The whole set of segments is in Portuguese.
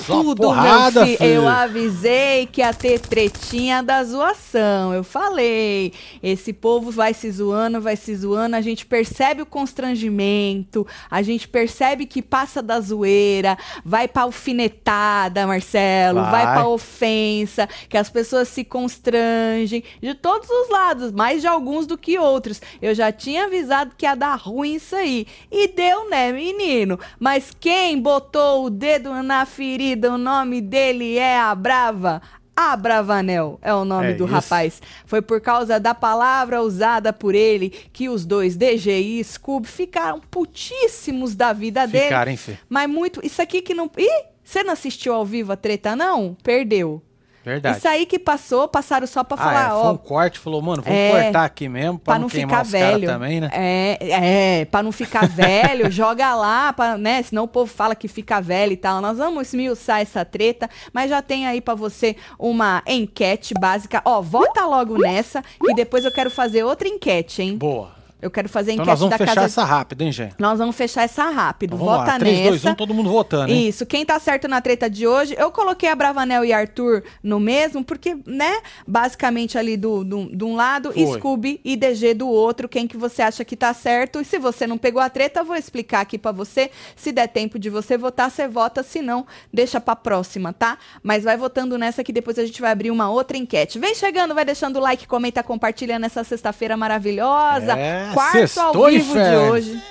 é, só tudo, porrada, meu filho. filho. Eu avisei que ia ter tretinha da zoação. Eu falei. Esse povo vai se zoando, vai se zoando. A gente percebe o constrangimento, a gente percebe que passa da zoeira, vai pra alfinetada, Marcelo, vai, Vai. pra ofensa, que as pessoas se constrangem de todos os lados, mais de alguns do que outros. Eu já tinha avisado que ia dar ruim isso aí. E deu, né, menino? Mas quem botou o dedo na ferida, o nome dele é a Brava. A Bravanel é o nome É do isso. rapaz. Foi por causa da palavra usada por ele que os dois, DG e Scooby, ficaram putíssimos da vida dele. Mas muito. Isso aqui que não. Ih, você não assistiu ao vivo a treta, não? Perdeu. Verdade. Isso aí que passou, passaram só pra ah, falar, é, foi ó. um corte, falou, mano, vamos É, cortar aqui mesmo pra, Pra não queimar ficar velho. também, né? É, é, pra não ficar velho, joga lá, pra, né? Senão o povo fala que fica velho e tal. Nós vamos esmiuçar essa treta, mas já tem aí pra você uma enquete básica. Ó, vota logo nessa, que depois eu quero fazer outra enquete, hein? Boa. Eu quero fazer a Então enquete nós vamos da fechar casa. essa rápida, hein, gente? Nós vamos fechar essa rápido. Então Vota lá. 3, nessa. 2, 1, todo mundo votando, hein? Isso, quem tá certo na treta de hoje, eu coloquei a Bravanel e Arthur no mesmo, porque, né, basicamente ali do, do, de um lado, Foi. Scooby e DG do outro, quem que você acha que tá certo, e se você não pegou a treta, eu vou explicar aqui pra você, se der tempo de você votar, você vota, se não, deixa pra próxima, tá? Mas vai votando nessa que depois a gente vai abrir uma outra enquete. Vem chegando, vai deixando o like, comenta, compartilha nessa sexta-feira maravilhosa, É, quarto sextou, ao vivo de hoje.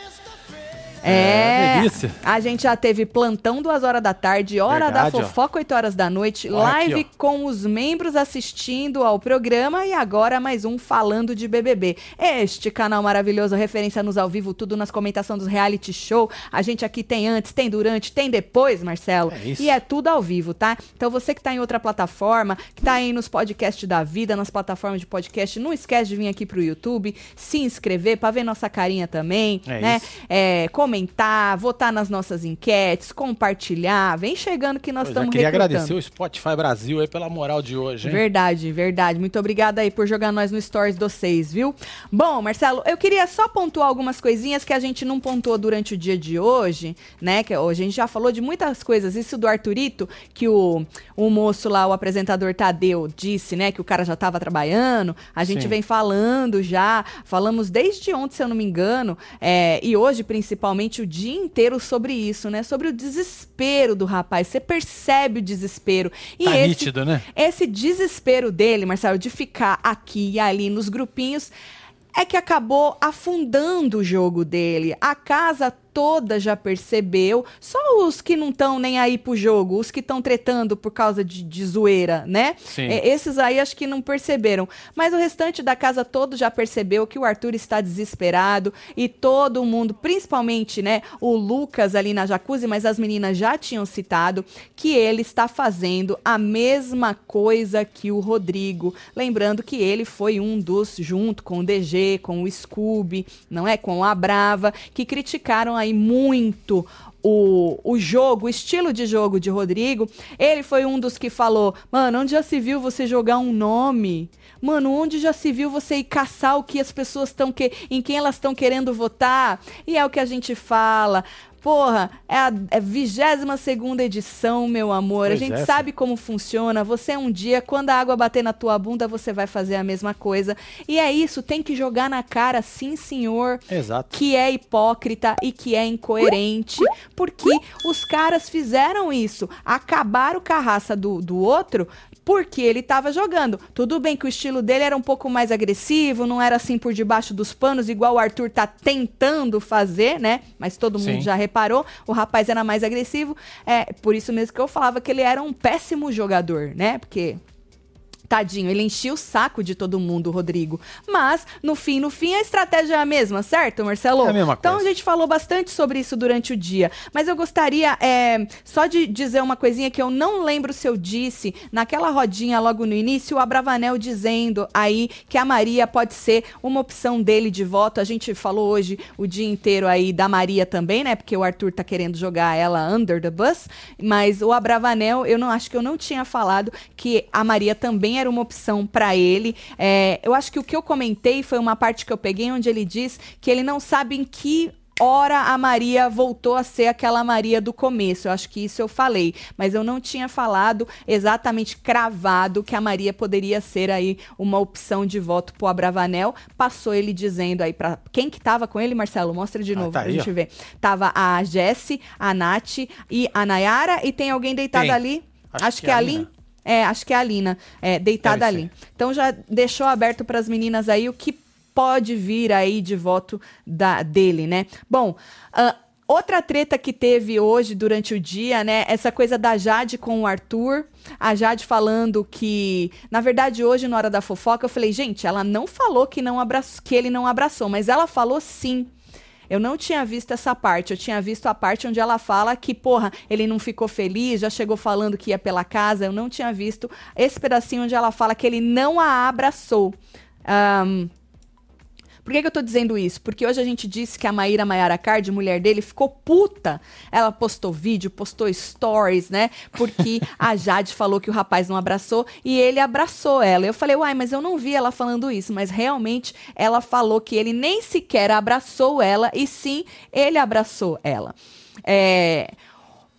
É, É, delícia. a gente já teve plantão duas horas da tarde, hora Verdade, da ó. fofoca 8 horas da noite, Olha live aqui, com os membros assistindo ao programa e agora mais um falando de BBB. Este canal maravilhoso, referência nos ao vivo, tudo nas comentações dos reality show. A gente aqui tem antes, tem durante, tem depois, Marcelo. É isso. E é tudo ao vivo, tá? Então você que tá em outra plataforma, que tá aí nos podcasts da vida, nas plataformas de podcast, não esquece de vir aqui pro YouTube, se inscrever pra ver nossa carinha também, É né? isso. é, comentar, votar nas nossas enquetes, compartilhar. Vem chegando que nós é, estamos queria recrutando. agradecer o Spotify Brasil aí pela moral de hoje, hein? Verdade, verdade. Muito obrigada aí por jogar nós no Stories do seis, viu? Bom, Marcelo, eu queria só pontuar algumas coisinhas que a gente não pontuou durante o dia de hoje, né? Que hoje a gente já falou de muitas coisas. Isso do Arthurito, que o, o moço lá, o apresentador Tadeu, disse, né? Que o cara já estava trabalhando. A gente Sim. vem falando já, falamos desde ontem, se eu não me engano, é, e hoje principalmente o dia inteiro sobre isso, né? Sobre o desespero do rapaz. Você percebe o desespero. E Tá esse, nítido, né? esse desespero dele, Marcelo, de ficar aqui e ali nos grupinhos, é que acabou afundando o jogo dele. A casa toda já percebeu, só os que não estão nem aí pro jogo, os que estão tretando por causa de, de zoeira, né? Sim. É, esses aí acho que não perceberam. Mas o restante da casa todo já percebeu que o Arthur está desesperado e todo mundo, principalmente, né, o Lucas ali na jacuzzi, mas as meninas já tinham citado que ele está fazendo a mesma coisa que o Rodrigo. Lembrando que ele foi um dos, junto com o DG, com o Scooby, não é? Com a Brava, que criticaram aí muito o, o jogo, o estilo de jogo de Rodrigo. Ele foi um dos que falou: Mano, onde já se viu você jogar um nome? Mano, onde já se viu você ir caçar o que as pessoas estão que em quem elas estão querendo votar? E é o que a gente fala. Porra, é a é 22 segunda edição, meu amor. Pois a gente é, sabe como funciona. Você um dia, quando a água bater na tua bunda, você vai fazer a mesma coisa. E é isso, tem que jogar na cara, sim, senhor Exato. que é hipócrita e que é incoerente, porque os caras fizeram isso, acabaram com a raça do, do outro porque ele tava jogando. Tudo bem que o estilo dele era um pouco mais agressivo, não era assim por debaixo dos panos, igual o Arthur tá tentando fazer, né? Mas todo mundo Sim. já reparou, o rapaz era mais agressivo. É por isso mesmo que eu falava que ele era um péssimo jogador, né? Porque Tadinho, ele enchia o saco de todo mundo, Rodrigo. Mas, no fim, no fim, a estratégia é a mesma, certo, Marcelo? É a mesma Então coisa. a gente falou bastante sobre isso durante o dia. Mas eu gostaria é, só de dizer uma coisinha que eu não lembro se eu disse naquela rodinha logo no início, o Abravanel dizendo aí que a Maria pode ser uma opção dele de voto. A gente falou hoje o dia inteiro aí da Maria também, né? Porque o Arthur tá querendo jogar ela under the bus. Mas o Abravanel, eu não acho que eu não tinha falado que a Maria também era uma opção pra ele. É, eu acho que o que eu comentei foi uma parte que eu peguei onde ele diz que ele não sabe em que hora a Maria voltou a ser aquela Maria do começo. Eu acho que isso eu falei, mas eu não tinha falado exatamente cravado que a Maria poderia ser aí uma opção de voto pro Abravanel. Passou ele dizendo aí para quem que tava com ele, Marcelo? Mostra de ah, novo ah, tá pra aí, gente ó. ver. Tava a Jesse, a Nath e a Nayara e tem alguém deitado tem. ali? Acho, acho que, que é a Lin. É, acho que é a Lina, é, deitada ali. Então já deixou aberto para as meninas aí o que pode vir aí de voto da, dele, né? Bom, uh, outra treta que teve hoje durante o dia, né? Essa coisa da Jade com o Arthur. A Jade falando que, na verdade, hoje, na hora da fofoca, eu falei, gente, ela não falou que, não abraçou, que ele não abraçou, mas ela falou sim eu não tinha visto essa parte. Eu tinha visto a parte onde ela fala que, porra, ele não ficou feliz, já chegou falando que ia pela casa. Eu não tinha visto esse pedacinho onde ela fala que ele não a abraçou. Um, por que, que eu tô dizendo isso? Porque hoje a gente disse que a Maíra Maiara Card, mulher dele, ficou puta. Ela postou vídeo, postou stories, né? Porque a Jade falou que o rapaz não abraçou e ele abraçou ela. Eu falei, uai, mas eu não vi ela falando isso. Mas realmente ela falou que ele nem sequer abraçou ela e sim ele abraçou ela. É,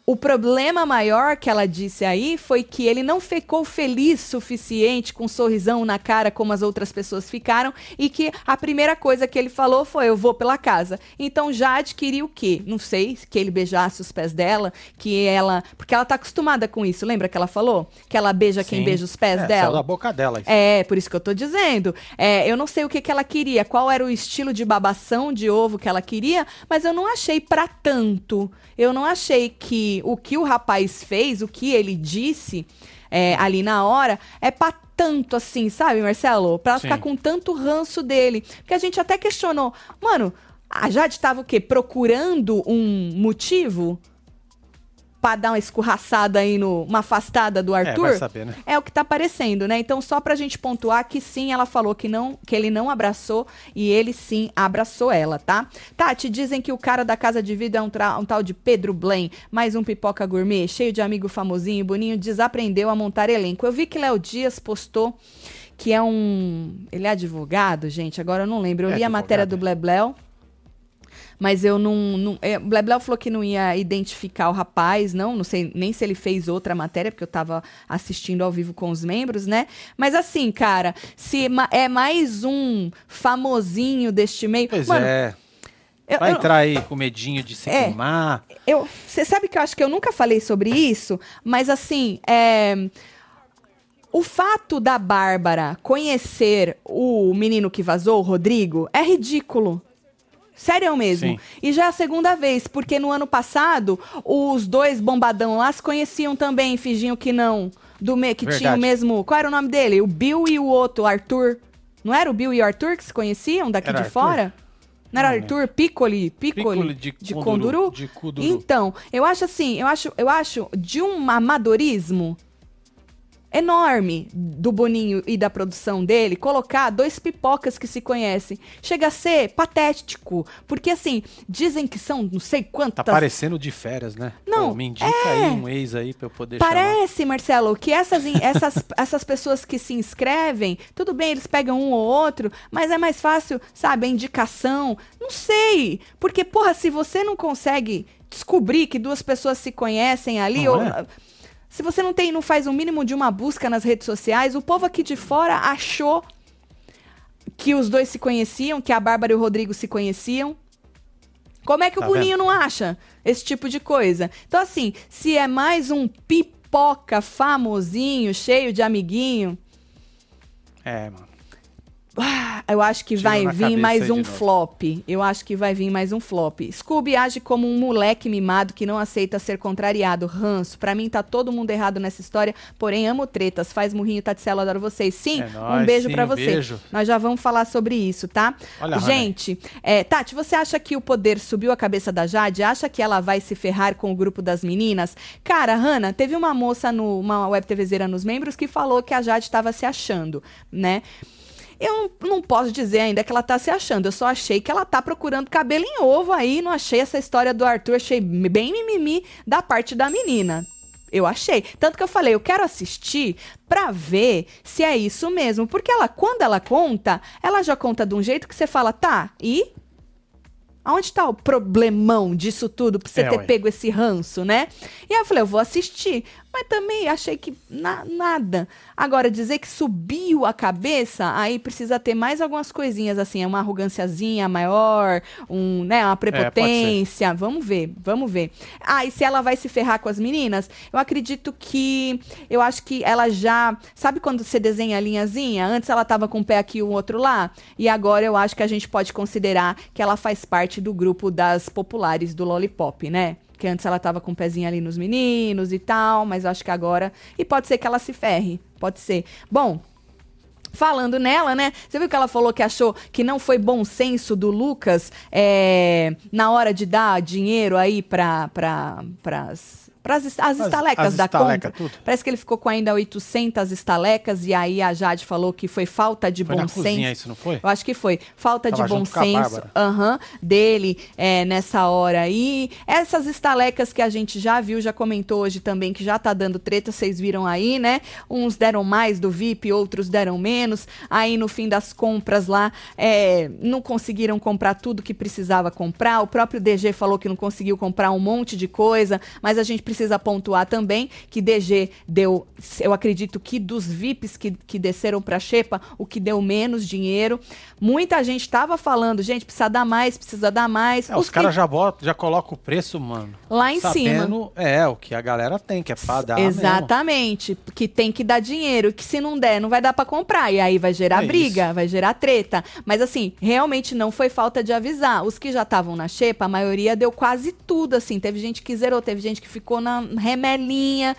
o problema maior que ela disse aí foi que ele não ficou feliz suficiente com um sorrisão na cara como as outras pessoas ficaram e que a primeira coisa que ele falou foi eu vou pela casa. Então já adquiriu o quê? Não sei, que ele beijasse os pés dela, que ela, porque ela tá acostumada com isso. Lembra que ela falou? Que ela beija Sim. quem beija os pés é, dela? da boca dela. Isso. É, por isso que eu tô dizendo. É, eu não sei o que que ela queria, qual era o estilo de babação de ovo que ela queria, mas eu não achei para tanto. Eu não achei que o que o rapaz fez, o que ele disse é, ali na hora, é pra tanto assim, sabe, Marcelo? Pra ficar com tanto ranço dele. Porque a gente até questionou, mano, a Jade tava o quê? Procurando um motivo? Para dar uma escorraçada aí no uma afastada do é, Arthur. É, saber, né? é o que tá aparecendo, né? Então só pra gente pontuar que sim, ela falou que não, que ele não abraçou e ele sim abraçou ela, tá? Tati, dizem que o cara da casa de vida é um, um tal de Pedro Blen, mais um pipoca gourmet, cheio de amigo famosinho, Boninho desaprendeu a montar elenco. Eu vi que Léo Dias postou que é um, ele é advogado, gente, agora eu não lembro. Eu é li a matéria do Blebleu mas eu não. não é, falou que não ia identificar o rapaz, não, não sei nem se ele fez outra matéria, porque eu tava assistindo ao vivo com os membros, né? Mas assim, cara, se é mais um famosinho deste meio. Pois mano, é. Eu, Vai eu, entrar aí com medinho de se é, queimar. Você sabe que eu acho que eu nunca falei sobre isso, mas assim, é, o fato da Bárbara conhecer o menino que vazou, o Rodrigo, é ridículo. Sério mesmo. Sim. E já é a segunda vez, porque no ano passado, os dois bombadão lá se conheciam também, fingiam que não. Do me, que Verdade. tinha o mesmo. Qual era o nome dele? O Bill e o outro, o Arthur. Não era o Bill e o Arthur que se conheciam daqui era de Arthur? fora? Não era não, Arthur Piccoli, Piccoli, Piccoli de, de Conduru? De Kuduru. Então, eu acho assim, eu acho, eu acho de um amadorismo enorme do Boninho e da produção dele colocar dois pipocas que se conhecem. Chega a ser patético, porque assim, dizem que são não sei quantas... Tá parecendo de férias, né? Não, Pô, me indica é... aí um ex aí pra eu poder Parece, chamar. Marcelo, que essas, essas, essas pessoas que se inscrevem, tudo bem, eles pegam um ou outro, mas é mais fácil, sabe, a indicação. Não sei, porque, porra, se você não consegue descobrir que duas pessoas se conhecem ali, não ou... É? Se você não tem, não faz o um mínimo de uma busca nas redes sociais, o povo aqui de fora achou que os dois se conheciam, que a Bárbara e o Rodrigo se conheciam. Como é que tá o Boninho vendo? não acha esse tipo de coisa? Então, assim, se é mais um pipoca famosinho, cheio de amiguinho. É, mano. Ah, eu acho que vai vir mais um flop. Eu acho que vai vir mais um flop. Scooby age como um moleque mimado que não aceita ser contrariado. Ranço. Pra mim tá todo mundo errado nessa história. Porém, amo tretas. Faz murrinho, Tatselo, adoro vocês. Sim, é nóis, um beijo para você. Beijo. Nós já vamos falar sobre isso, tá? Olha, Gente, é, Tati, você acha que o poder subiu a cabeça da Jade? Acha que ela vai se ferrar com o grupo das meninas? Cara, Hanna, teve uma moça, no, uma web TVzeira nos membros, que falou que a Jade estava se achando, né? Eu não posso dizer ainda que ela tá se achando. Eu só achei que ela tá procurando cabelo em ovo aí. Não achei essa história do Arthur. Achei bem mimimi da parte da menina. Eu achei. Tanto que eu falei, eu quero assistir pra ver se é isso mesmo. Porque ela, quando ela conta, ela já conta de um jeito que você fala, tá, e Aonde tá o problemão disso tudo pra você É, ter ué. pego esse ranço, né? E aí eu falei, eu vou assistir. Mas também achei que na- nada. Agora, dizer que subiu a cabeça, aí precisa ter mais algumas coisinhas, assim, uma arroganciazinha maior, um, né, uma prepotência. vamos ver, vamos ver. Ah, e se ela vai se ferrar com as meninas? Eu acredito que. Eu acho que ela já. Sabe quando você desenha a linhazinha? Antes ela tava com um pé aqui e o outro lá. E agora eu acho que a gente pode considerar que ela faz parte do grupo das populares do Lollipop, né? Que antes ela tava com o pezinho ali nos meninos e tal, mas eu acho que agora. E pode ser que ela se ferre. Pode ser. Bom, Falando nela, né? Você viu que ela falou que achou que não foi bom senso do Lucas é, na hora de dar dinheiro aí para pra, pras es- as estalecas as da estaleca, compra. tudo. Parece que ele ficou com ainda 800 estalecas e aí a Jade falou que foi falta de Foi bom na cozinha senso. isso, não foi? Eu acho que foi. Falta Tava de bom senso aham, dele é, nessa hora aí. Essas estalecas que a gente já viu, já comentou hoje também, que já tá dando treta, vocês viram aí, né? Uns deram mais do VIP, outros deram menos. Aí no fim das compras lá, é, não conseguiram comprar tudo que precisava comprar. O próprio DG falou que não conseguiu comprar um monte de coisa, mas a gente precisa pontuar também que DG deu, eu acredito que dos VIPs que, que desceram pra Xepa, o que deu menos dinheiro. Muita gente estava falando, gente, precisa dar mais, precisa dar mais. É, os que- caras já botam, já colocam o preço, mano. Lá em sabendo, É, o que a galera tem, que é pra dar mesmo. Exatamente, que tem que dar dinheiro, que se não der, não vai dar pra comprar. E aí vai gerar É briga, isso. vai gerar treta. Mas assim, realmente não foi falta de avisar. Os que já estavam na xepa, a maioria deu quase tudo, assim. Teve gente que zerou, teve gente que ficou na remelinha,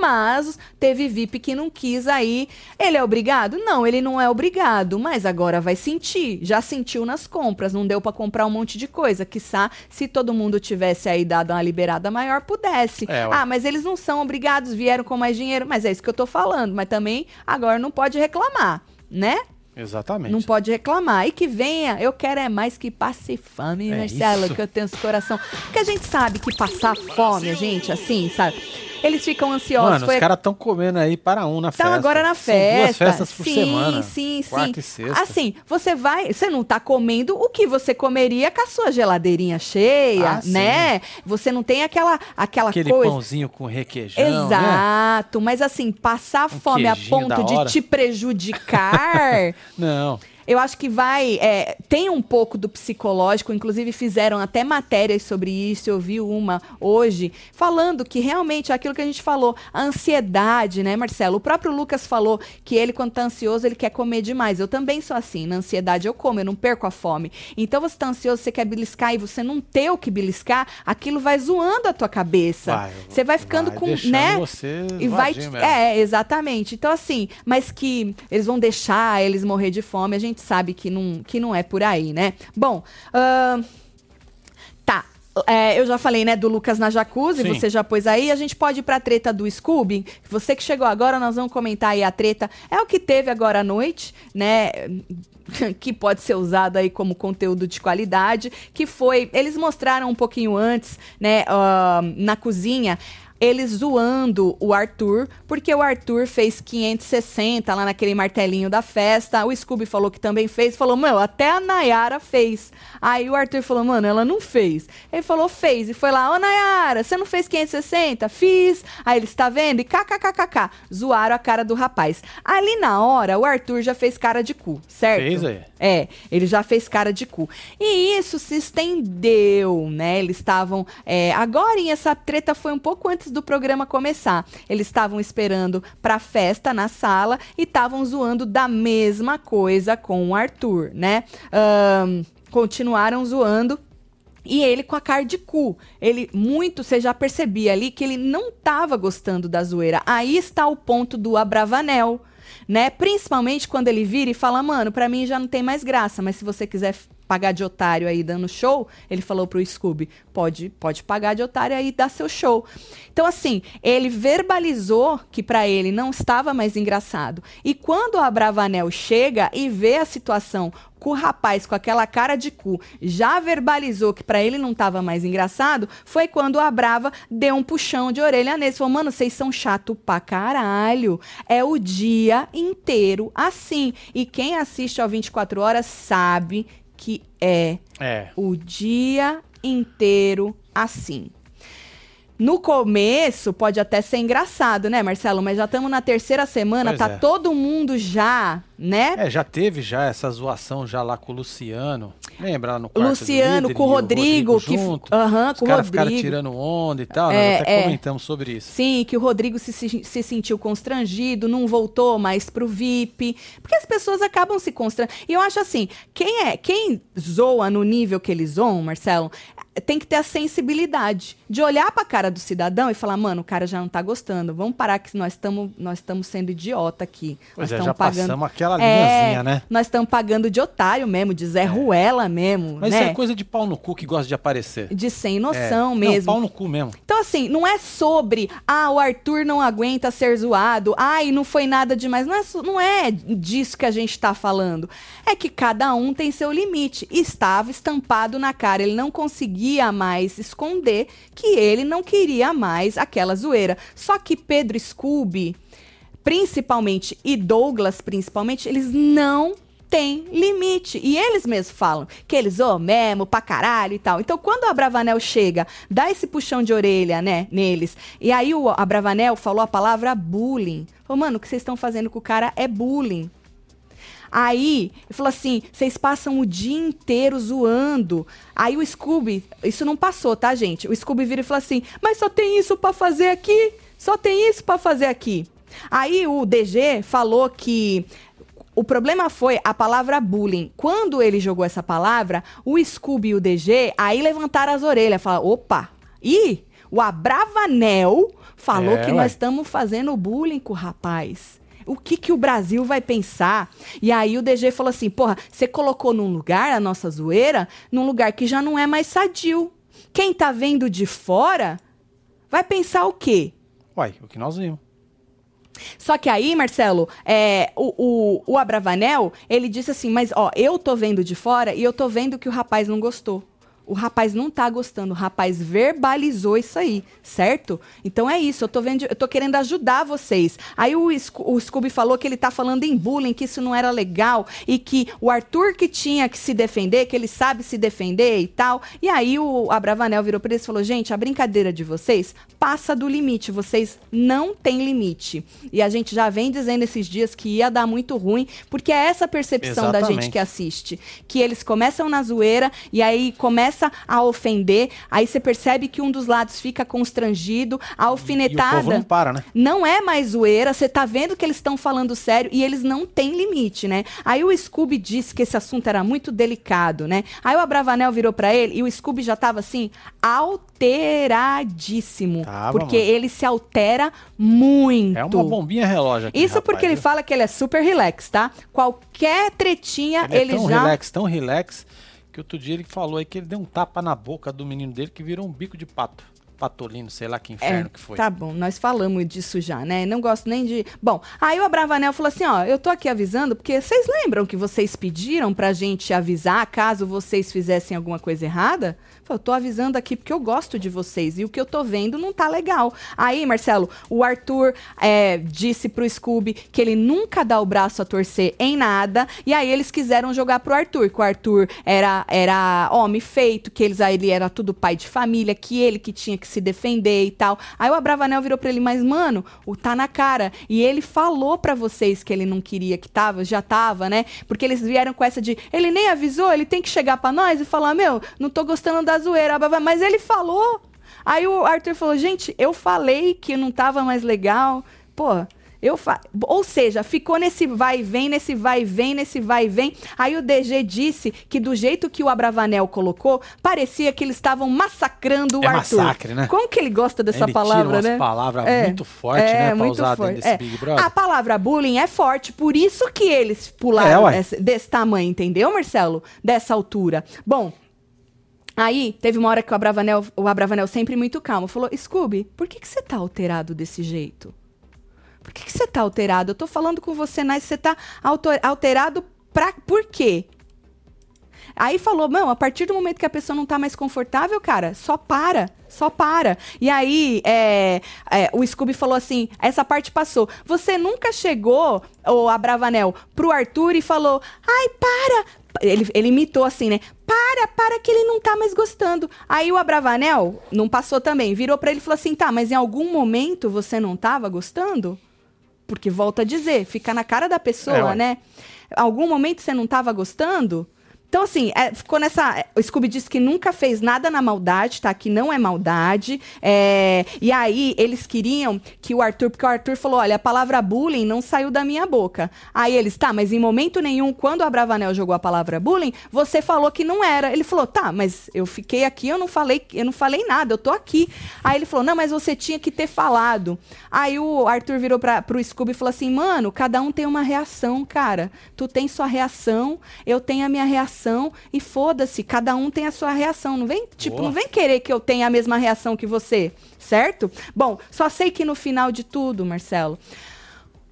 mas teve VIP que não quis aí. Ele é obrigado? Não, ele não é obrigado, mas agora vai sentir. Já sentiu nas compras, não deu pra comprar um monte de coisa. Quiçá, se todo mundo tivesse aí dado uma liberada maior, pudesse. É, ah, mas eles não são obrigados, vieram com mais dinheiro. Mas é isso que eu tô falando. Mas também agora não pode reclamar, né? Exatamente. Não pode reclamar. E que venha, eu quero é mais que passe fome, É Marcelo, isso. que eu tenho esse coração. Porque a gente sabe que passar fome, a gente, assim, sabe? Eles ficam ansiosos. Mano, Foi os caras estão comendo aí para um na festa. Estão agora na São duas festa. festas por sim, semana. Sim, sim, Quarta e sexta. Assim, você vai, você não tá comendo o que você comeria com a sua geladeirinha cheia, Ah, sim. né? Você não tem aquela aquela Aquele coisa. pãozinho com requeijão, né? Exato, mas assim, passar fome a ponto de hora. te prejudicar, Não. Eu acho que vai. é, tem um pouco do psicológico, inclusive fizeram até matérias sobre isso. Eu vi uma hoje, falando que realmente é aquilo que a gente falou, a ansiedade, né, Marcelo? O próprio Lucas falou que ele, quando tá ansioso, ele quer comer demais. Eu também sou assim. Na ansiedade eu como, eu não perco a fome. Então você tá ansioso, você quer beliscar e você não ter o que beliscar, aquilo vai zoando a tua cabeça. Vai, você vai ficando vai com, né? você e vai, mesmo. é, exatamente. Então assim, mas que eles vão deixar eles morrer de fome, a gente sabe que não, que não é por aí, né? Bom, ahn, tá. É, eu já falei, né, do Lucas na jacuzzi, Sim. você já pôs aí. A gente pode ir pra treta do Scooby. Você que chegou agora, nós vamos comentar aí a treta. É o que teve agora à noite, né? que pode ser usado aí como conteúdo de qualidade, que foi, eles mostraram um pouquinho antes, né, ahn, na cozinha, eles zoando o Arthur, porque o Arthur fez 560 lá naquele martelinho da festa. O Scooby falou que também fez. Falou, meu, até a Nayara fez. Aí o Arthur falou, mano, ela não fez. Ele falou, fez. E foi lá, ô Nayara, você não fez 560? Fiz. Aí ele está vendo? E kkkk. Zoaram a cara do rapaz. Ali na hora, o Arthur já fez cara de cu, certo? Fez aí. É, ele já fez cara de cu. E isso se estendeu, né? Eles estavam. É, agora, essa treta foi um pouco antes do programa começar. Eles estavam esperando pra festa na sala e estavam zoando da mesma coisa com o Arthur, né? Ahn, continuaram zoando. E ele com a cara de cu. Ele muito, você já percebia ali que ele não tava gostando da zoeira. Aí está o ponto do Abravanel, né? Principalmente quando ele vira e fala: "Mano, pra mim já não tem mais graça, mas se você quiser pagar de otário aí dando show", ele falou pro Scooby: "Pode, pode pagar de otário aí dar seu show". Então assim, ele verbalizou que pra ele não estava mais engraçado. E quando o Abravanel chega e vê a situação com o rapaz com aquela cara de cu já verbalizou que pra ele não tava mais engraçado, foi quando a Brava deu um puxão de orelha nele. Falou, mano, vocês são chato pra caralho. É o dia inteiro assim. E quem assiste ao 24 horas sabe que é, É. o dia inteiro assim. No começo pode até ser engraçado, né, Marcelo? Mas já estamos na terceira semana, Pois tá é. todo mundo já, né? É, já teve já essa zoação já lá com o Luciano. Lembra lá no quarto Luciano líder com o e Rodrigo, que junto. aham, Os com o caras ficaram Rodrigo. tirando onda e tal, É, né? Até é. comentamos sobre isso. Sim, que o Rodrigo se, se, se sentiu constrangido, não voltou mais pro VIP. Porque as pessoas acabam se constrangendo. E eu acho assim, quem é, quem zoa no nível que eles zoam, Marcelo, tem que ter a sensibilidade de olhar pra cara do cidadão e falar, mano, o cara já não tá gostando. Vamos parar que nós estamos nós estamos sendo idiota aqui. Pois nós é, já passamos aquela É, linhazinha, né? Nós estamos pagando de otário mesmo, de Zé Ruela mesmo, Mas né? isso é coisa de pau no cu que gosta de aparecer. De sem É. noção Não, mesmo. pau no cu mesmo. Então, assim, não é sobre, ah, o Arthur não aguenta ser zoado, ai, não foi nada demais. Não é, não é disso que a gente tá falando. É que cada um tem seu limite. Estava estampado na cara. Ele não conseguia mais esconder que ele não queria mais aquela zoeira. Só que Pedro Scooby, principalmente, e Douglas, principalmente, eles não têm limite. E eles mesmos falam que eles, ô, mesmo, pra caralho e tal. Então, quando o Abravanel chega, dá esse puxão de orelha, né, neles, e aí o Abravanel falou a palavra bullying. Falou, mano, o que vocês estão fazendo com o cara é bullying. Aí, ele falou assim: vocês passam o dia inteiro zoando. Aí o Scooby, isso não passou, tá, gente? O Scooby vira e fala assim: mas só tem isso pra fazer aqui? Só tem isso pra fazer aqui. Aí o DG falou que o problema foi a palavra bullying. Quando ele jogou essa palavra, o Scooby e o DG aí levantaram as orelhas, falaram: opa, e o Abravanel falou É, que ué. nós estamos fazendo bullying com o rapaz. O que, que o Brasil vai pensar? E aí o DG falou assim: porra, você colocou num lugar a nossa zoeira, num lugar que já não é mais sadio. Quem tá vendo de fora vai pensar o quê? Uai, o que nós vimos. Só que aí, Marcelo, é, o, o, o Abravanel, ele disse assim, mas ó, eu tô vendo de fora e eu tô vendo que o rapaz não gostou. O rapaz não tá gostando, o rapaz verbalizou isso aí, certo? Então é isso, eu tô vendo, eu tô querendo ajudar vocês. Aí o, o Scooby falou que ele tá falando em bullying, que isso não era legal e que o Arthur que tinha que se defender, que ele sabe se defender e tal. E aí o Abravanel virou eles e falou: "Gente, a brincadeira de vocês passa do limite, vocês não têm limite". E a gente já vem dizendo esses dias que ia dar muito ruim, porque é essa percepção da gente Exatamente. que assiste, que eles começam na zoeira e aí começa a ofender, aí você percebe que um dos lados fica constrangido, a E o alfinetada povo não para, né? não é mais zoeira, você tá vendo que eles estão falando sério e eles não têm limite, né? Aí o Scooby disse que esse assunto era muito delicado, né? Aí o Abravanel virou pra ele e o Scooby já tava assim, alteradíssimo. Tava, porque mano. ele se altera muito. É uma bombinha relógio aqui, Isso rapaz, porque ele viu? fala que ele é super relax, tá? Qualquer tretinha, Ele, ele, é tão já. relax, tão relax, que outro dia ele falou aí que ele deu um tapa na boca do menino dele que virou um bico de pato. Patolino, sei lá que inferno que foi. Tá bom, nós falamos disso já, né? Não gosto nem de. Bom, aí o Abravanel falou assim: ó, eu tô aqui avisando, porque vocês lembram que vocês pediram pra gente avisar caso vocês fizessem alguma coisa errada? Eu tô avisando aqui porque eu gosto de vocês e o que eu tô vendo não tá legal. Aí, Marcelo, o Arthur é, disse pro Scooby que ele nunca dá o braço a torcer em nada, e aí eles quiseram jogar pro Arthur, que o Arthur era, era homem feito, que eles, ele era tudo pai de família, que ele que tinha que se defender e tal. Aí o Abravanel virou pra ele, mas mano, o tá na cara. E ele falou pra vocês que ele não queria que tava, já tava, né? Porque eles vieram com essa de, ele nem avisou, ele tem que chegar pra nós e falar, meu, não tô gostando da zoeira, blá, blá, mas ele falou. Aí o Arthur falou, gente, eu falei que não tava mais legal. Pô, eu fa... Ou seja, ficou nesse vai e vem, nesse vai e vem, nesse vai e vem. Aí o DG disse que do jeito que o Abravanel colocou, parecia que eles estavam massacrando o É Arthur. massacre, né? Como que ele gosta dessa Ele palavra, tira né? palavras muito fortes, né, pra muito usar forte. É. Big Brother. A palavra bullying é forte, por isso que eles pularam É, desse, desse tamanho, entendeu, Marcelo? Dessa altura. Bom, Aí, teve uma hora que o Abravanel, o Abravanel sempre muito calmo, falou: Scooby, por que, que você tá alterado desse jeito? Por que, que você tá alterado? Eu tô falando com você, mas você tá alterado pra. Por quê? Aí falou, não, a partir do momento que a pessoa não tá mais confortável, cara, só para. Só para. E aí, é, é, o Scooby falou assim: essa parte passou. Você nunca chegou, o Abravanel, pro Arthur e falou: ai, para! Ele, ele imitou assim, né? Para, para que ele não tá mais gostando. Aí o Abravanel não passou também, virou para ele e falou assim: tá, mas em algum momento você não tava gostando? Porque volta a dizer, fica na cara da pessoa, É, né? Algum momento você não tava gostando? Então, assim, é, ficou nessa. O Scooby disse que nunca fez nada na maldade, tá? Que não é maldade. é, e aí, eles queriam que o Arthur. Porque o Arthur falou: olha, a palavra bullying não saiu da minha boca. Aí eles, tá, mas em momento nenhum, quando a Bravanel jogou a palavra bullying, você falou que não era. Ele falou: tá, mas eu fiquei aqui, eu não falei, eu não falei nada, eu tô aqui. Aí ele falou: não, mas você tinha que ter falado. Aí o Arthur virou pra, pro Scooby e falou assim: mano, cada um tem uma reação, cara. Tu tem sua reação, eu tenho a minha reação e foda-se, cada um tem a sua reação. Não vem, tipo, Boa. não vem querer que eu tenha a mesma reação que você, certo? Bom, só sei que no final de tudo, Marcelo,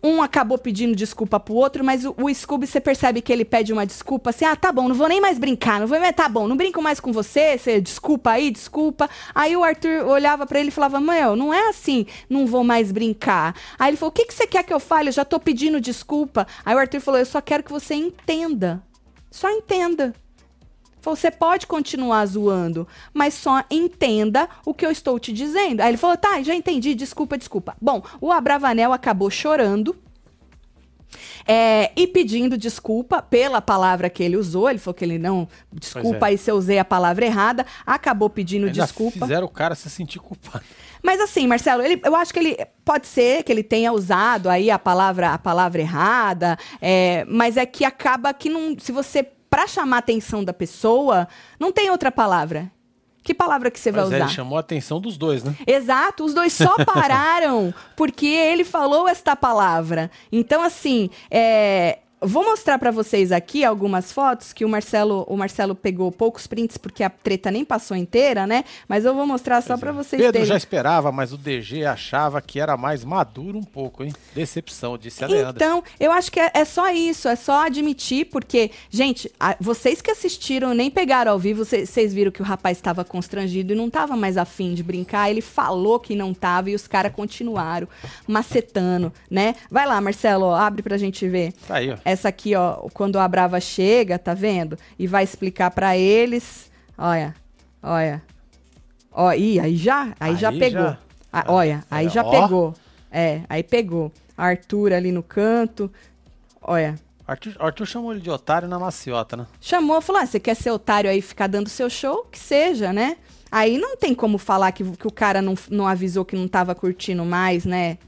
um acabou pedindo desculpa pro outro, mas o, o Scooby, você percebe que ele pede uma desculpa assim: ah, tá bom, não vou nem mais brincar, não vou mais, tá bom, não brinco mais com você, você desculpa aí, desculpa. Aí o Arthur olhava pra ele e falava: Meu, não é assim, não vou mais brincar. Aí ele falou: O que, que você quer que eu fale? Eu já tô pedindo desculpa. Aí o Arthur falou: Eu só quero que você entenda. Só entenda. Você pode continuar zoando, mas só entenda o que eu estou te dizendo. Aí ele falou: tá, já entendi, desculpa, desculpa. Bom, o Abravanel acabou chorando. É, e pedindo desculpa pela palavra que ele usou. Ele falou que ele não. Desculpa é. aí se eu usei a palavra errada. Acabou pedindo Ainda desculpa. fizeram o cara se sentir culpado. Mas assim, Marcelo, ele- eu acho que ele pode ser que ele tenha usado aí a palavra, a palavra errada, é, mas é que acaba que não. Se você, pra chamar a atenção da pessoa, não tem outra palavra. Que palavra que você vai Mas usar? ele chamou a atenção dos dois, né? Exato, os dois só pararam porque ele falou esta palavra. Então, assim, é, vou mostrar pra vocês aqui algumas fotos que o Marcelo, o Marcelo pegou poucos prints porque a treta nem passou inteira, né? Mas eu vou mostrar só pra vocês Pedro terem. já esperava, mas o DG achava que era mais maduro um pouco, hein? Decepção, disse a Leandra. Então, eu acho que é, é só isso, é só admitir, porque, gente, a- vocês que assistiram nem pegaram ao vivo, cê- vocês viram que o rapaz estava constrangido e não estava mais afim de brincar. Ele falou que não tava e os caras continuaram macetando, né? Vai lá, Marcelo, ó, abre pra gente ver. Tá aí, ó. Essa aqui, ó, quando a Brava chega, tá vendo? E vai explicar pra eles. Olha, olha. Ó, ih, aí já, aí, já Aí pegou. já- Ah, olha, aí É, já ó. pegou. É, aí pegou. Arthur ali no canto. Olha. Arthur, Arthur chamou ele de otário na maciota, né? Chamou, falou: ah, você quer ser otário aí e ficar dando seu show? Que seja, né? Aí não tem como falar que, que o cara não, não avisou que não tava curtindo mais, né?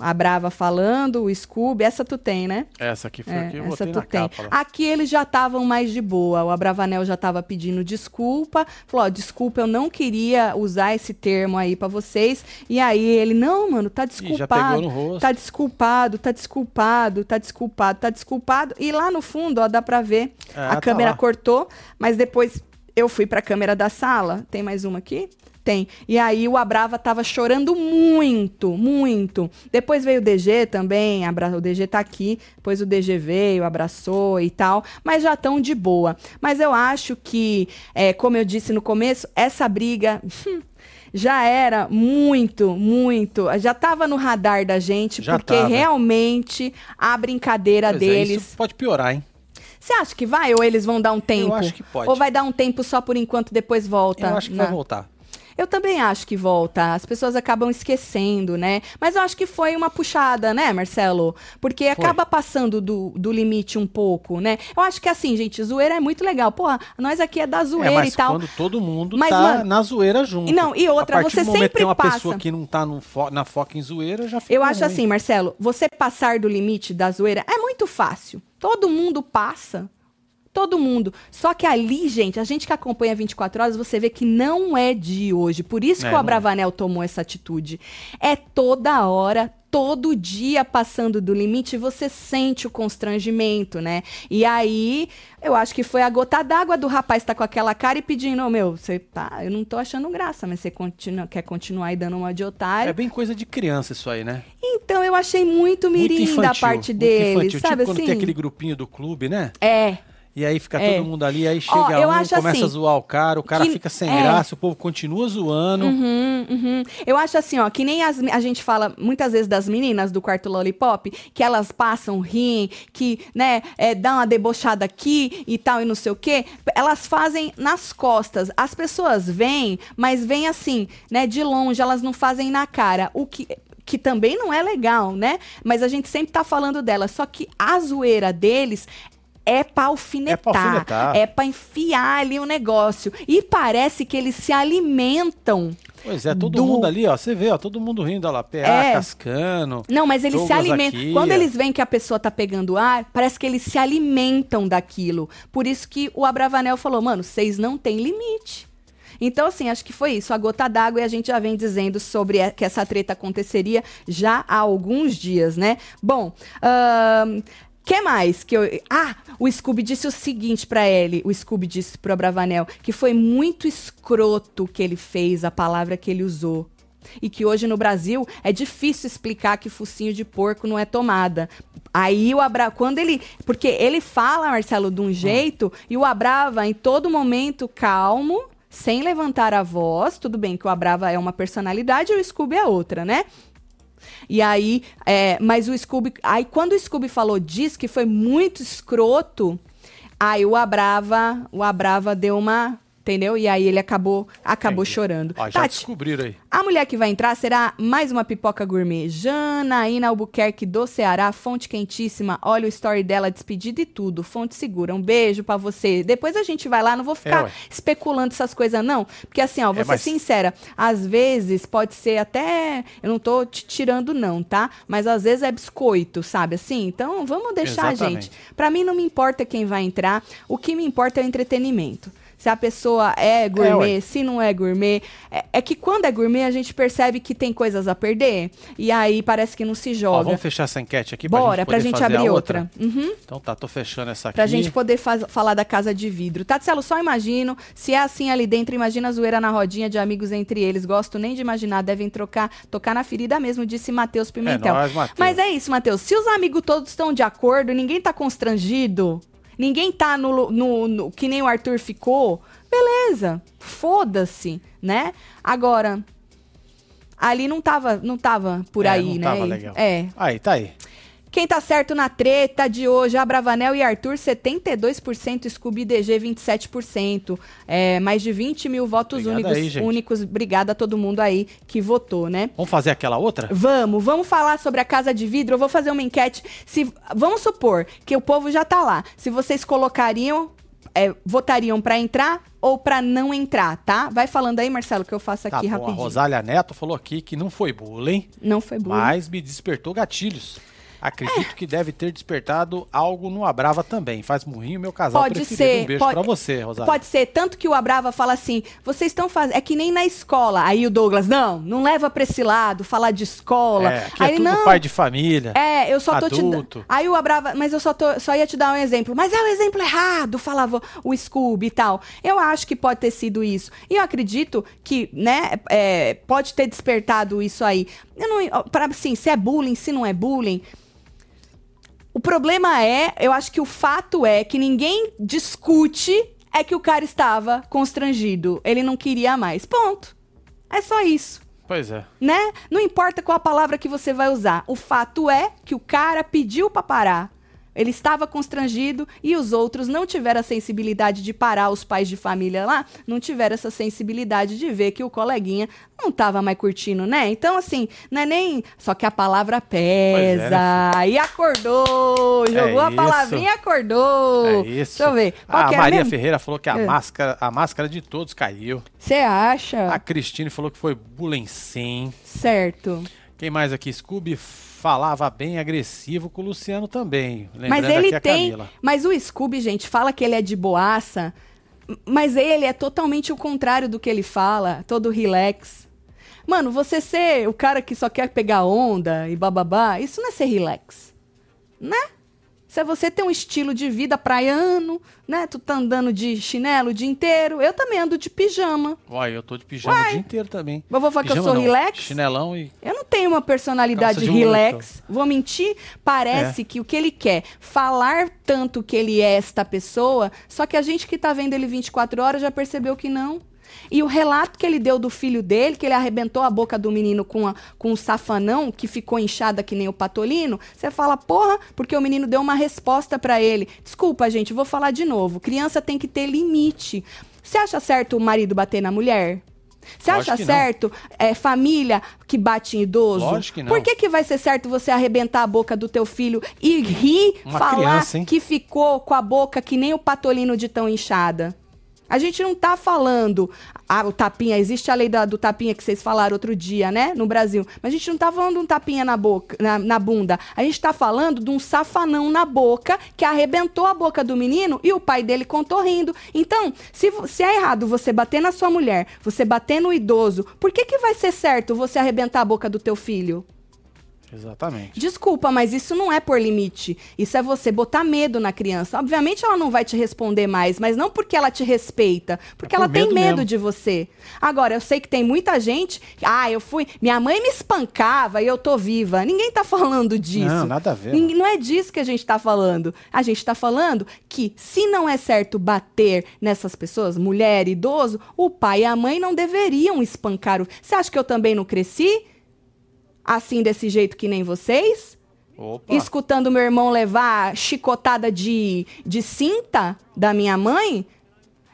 A Brava falando, o Scooby, essa tu tem, né? Essa aqui foi É, a que eu essa tu na tem. capa. Aqui eles já estavam mais de boa. O Abravanel já estava pedindo desculpa. Falou: ó, desculpa, eu não queria usar esse termo aí pra vocês. E aí ele: não, mano, tá desculpado. Tá desculpado, tá desculpado, tá desculpado, tá desculpado. E lá no fundo, ó, dá pra ver. É, a tá câmera lá. cortou, mas depois eu fui pra câmera da sala. Tem mais uma aqui? Tem. E aí o Abrava tava chorando muito, muito. Depois veio o DG também, abra... o DG tá aqui. Depois o DG veio, abraçou e tal. Mas já estão de boa. Mas eu acho que, é, como eu disse no começo, essa briga. hum, Já era muito, muito. Já tava no radar da gente, Já porque tava. realmente a brincadeira Pois é, deles. isso pode piorar, hein? Você acha que vai ou eles vão dar um tempo? acho que pode. Ou vai dar um tempo só por enquanto, depois volta? Eu acho que na- vai voltar. Eu também acho que volta. As pessoas acabam esquecendo, né? Mas eu acho que foi uma puxada, né, Marcelo? Porque acaba passando do, do limite um pouco, né? Eu acho que assim, gente, zoeira é muito legal. Porra, nós aqui é da É, zoeira mas e tal. quando todo mundo Mas, tá mano, na zoeira junto. e não, e outra, você sempre tem uma passa. pessoa que não tá fo- na foca em zoeira, já fica Eu acho ruim. assim, Marcelo, você passar do limite da zoeira é muito fácil. Todo mundo passa. Todo mundo. Só que ali, gente, a gente que acompanha 24 horas, você vê que não é de hoje. Por isso É, que o é. Abravanel tomou essa atitude. É toda hora, todo dia passando do limite, você sente o constrangimento, né? E aí, eu acho que foi a gota d'água do rapaz estar com aquela cara e pedindo, "Ô, meu, você tá, eu não tô achando graça, mas você continua, quer continuar aí dando uma de otário. É bem coisa de criança isso aí, né? Então, eu achei muito Muito mirim infantil, da parte muito dele, infantil. sabe tipo quando assim? tem aquele grupinho do clube, né? É, E aí fica É. todo mundo ali, aí Ó, chega eu um, começa assim, a zoar o cara, o cara que- fica sem é. graça, o povo continua zoando. Uhum, uhum. Eu acho assim, ó, que nem as, a gente fala muitas vezes das meninas do quarto Lollipop, que elas passam, riem, que, né, é, dá uma debochada aqui e tal e não sei o quê. Elas fazem nas costas. As pessoas vêm, mas vêm assim, né, de longe, elas não fazem na cara. O que que também não é legal, né? Mas a gente sempre tá falando delas. Só que a zoeira deles é pra alfinetar, alfinetar. é pra enfiar ali o negócio. E parece que eles se alimentam Pois é, todo do- mundo ali, ó, você vê, ó, todo mundo rindo, ó lá, PA, É. cascando. Não, mas eles se alimentam. aqui, Quando é. eles veem que a pessoa tá pegando ar, parece que eles se alimentam daquilo. Por isso que o Abravanel falou, mano, vocês não têm limite. Então, assim, acho que foi isso, a gota d'água, e a gente já vem dizendo sobre a- que essa treta aconteceria já há alguns dias, né? Bom, ahn, que mais que eu... Ah, o Scooby disse o seguinte pra ele, o Scooby disse pro Abravanel, que foi muito escroto que ele fez, a palavra que ele usou. E que hoje no Brasil é difícil explicar que focinho de porco não é tomada. Aí o Abra, quando ele, porque ele fala, Marcelo, de um jeito e o Abrava em todo momento calmo, sem levantar a voz. Tudo bem que o Abrava é uma personalidade e o Scooby é outra, né? E aí, é, mas o Scooby. Aí quando o Scooby falou disso, que foi muito escroto, aí o Abrava, o Abrava deu uma. Entendeu? E aí ele acabou, acabou Entendi. chorando. Ó, já Tati, descobriram aí. a mulher que vai entrar será mais uma pipoca gourmet. Janaína Albuquerque do Ceará, fonte quentíssima. Olha o story dela, despedida e tudo. Fonte segura. Um beijo pra você. Depois a gente vai lá, não vou É, ficar ué. especulando essas coisas, não. Porque assim, ó, vou É, ser mas- sincera. Às vezes pode ser até. Eu não tô te tirando, não, tá? Mas às vezes é biscoito, sabe assim? Então vamos deixar, Exatamente. gente. Pra mim não me importa quem vai entrar. O que me importa é o entretenimento. Se a pessoa é gourmet, ué. se não é gourmet. É, é que quando é gourmet, a gente percebe que tem coisas a perder. E aí parece que não se Ó, joga. vamos fechar essa enquete aqui Bora, pra pra gente, gente poder fazer abrir a outra. Uhum. Então tá, tô fechando essa aqui. Pra gente poder falar da casa de vidro. Tatselo, só imagino. Se é assim ali dentro, imagina a zoeira na rodinha de amigos entre eles. Gosto nem de imaginar, devem trocar, tocar na ferida mesmo, disse Matheus Pimentel. nóis, Matheus. Mas é isso, Matheus. Se os amigos todos estão de acordo, ninguém tá constrangido, ninguém tá no, no- no- que nem o Arthur ficou, beleza. Foda-se, né? Agora, ali não tava, não tava por É, aí, não né? tava legal. É. Aí, tá aí. Quem tá certo na treta de hoje? Abravanel e Arthur, 72%, Scooby DG, 27%. É, mais de 20 mil votos Obrigado únicos, aí, únicos. Obrigada a todo mundo aí que votou, né? Vamos fazer aquela outra? Vamos, vamos falar sobre a casa de vidro. Eu vou fazer uma enquete. Se, vamos supor que o povo já tá lá. Se vocês colocariam, é, votariam pra entrar ou pra não entrar, tá? Vai falando aí, Marcelo, que eu faço Tá aqui bom, a rapidinho. Rosália Neto falou aqui que não foi bullying, Não foi burro. mas me despertou gatilhos. Acredito que deve ter despertado algo no Abrava também. Faz murrinho, meu casal Pode preferido. ser, Um beijo pode- pra você, Rosália. Pode ser, tanto que o Abrava fala assim, vocês estão fazendo, é que nem na escola. Aí o Douglas, não, não leva pra esse lado, falar de escola. É, aqui Aí é tudo não, pai de família. é, eu só tô te adulto. Aí o Abrava, mas eu só, tô, só ia te dar um exemplo. Mas é o exemplo errado, falava o Scooby e tal. Eu acho que pode ter sido isso. E eu acredito que, né, é, pode ter despertado isso aí. Eu não, para assim, se é bullying, se não é bullying. O problema é, eu acho que o fato é que ninguém discute é que o cara estava constrangido. Ele não queria mais. Ponto. É só isso Pois é. né? Não importa qual a palavra que você vai usar. O fato é que o cara pediu pra parar. Ele estava constrangido e os outros não tiveram a sensibilidade de parar, os pais de família lá não tiveram essa sensibilidade de ver que o coleguinha não estava mais curtindo, né? Então, assim, não é nem. Só que a palavra pesa. É, né, e acordou! Jogou a isso. palavrinha e acordou! É isso. Deixa eu ver. Qual A que é Maria mesmo? Ferreira falou que a, É. máscara, a máscara de todos caiu. Você acha? A Cristine falou que foi bullying sim. Certo. Quem mais aqui? Scooby falava bem agressivo com o Luciano também. Mas ele tem. Camila. Mas o Scooby, gente, fala que ele é de boaça. Mas ele é totalmente o contrário do que ele fala, todo relax. Mano, você ser o cara que só quer pegar onda e bababá, isso não é ser relax. Né? Se você tem um estilo de vida praiano, né? Tu tá andando de chinelo o dia inteiro. Eu também ando de pijama. Uai, eu tô de pijama Uai. o dia inteiro também. Eu vou falar que eu Pijama sou não, relax. Chinelão e. Eu não tenho uma personalidade relax. Vou mentir? Parece É. que o que ele quer, falar tanto que ele é esta pessoa, só que a gente que tá vendo ele 24 horas já percebeu que não. E o relato que ele deu do filho dele, que ele arrebentou a boca do menino com, a, com um safanão que ficou inchada que nem o patolino, você fala, porra, porque o menino deu uma resposta pra ele. Desculpa, gente, vou falar de novo. Criança tem que ter limite. Você acha certo o marido bater na mulher? Você acha certo é, família que bate em idoso? Lógico que não. Por que, que vai ser certo você arrebentar a boca do teu filho e rir, Uma falar criança, que ficou com a boca que nem o patolino de tão inchada? A gente não tá falando. Ah, o tapinha, existe a lei da- do tapinha que vocês falaram outro dia, né? No Brasil. Mas a gente não tá falando de um tapinha na boca, na, na bunda. A gente tá falando de um safanão na boca que arrebentou a boca do menino e o pai dele contou rindo. Então, se, se é errado você bater na sua mulher, você bater no idoso, por que, que vai ser certo você arrebentar a boca do teu filho? Exatamente. Desculpa, mas isso não é por limite. Isso é você botar medo na criança. Obviamente ela não vai te responder mais, mas não porque ela te respeita, porque É por ela tem medo medo mesmo. de você. Agora, eu sei que tem muita gente. Ah, eu fui. Minha mãe me espancava e eu tô viva. Ninguém tá falando disso. Não, nada a ver. Ninguém- não é disso que a gente tá falando. A gente tá falando que se não é certo bater nessas pessoas, mulher, idoso, o pai e a mãe não deveriam espancar o. Você acha que eu também não cresci? Assim, desse jeito que nem vocês? Opa. escutando meu irmão levar chicotada de, de cinta da minha mãe,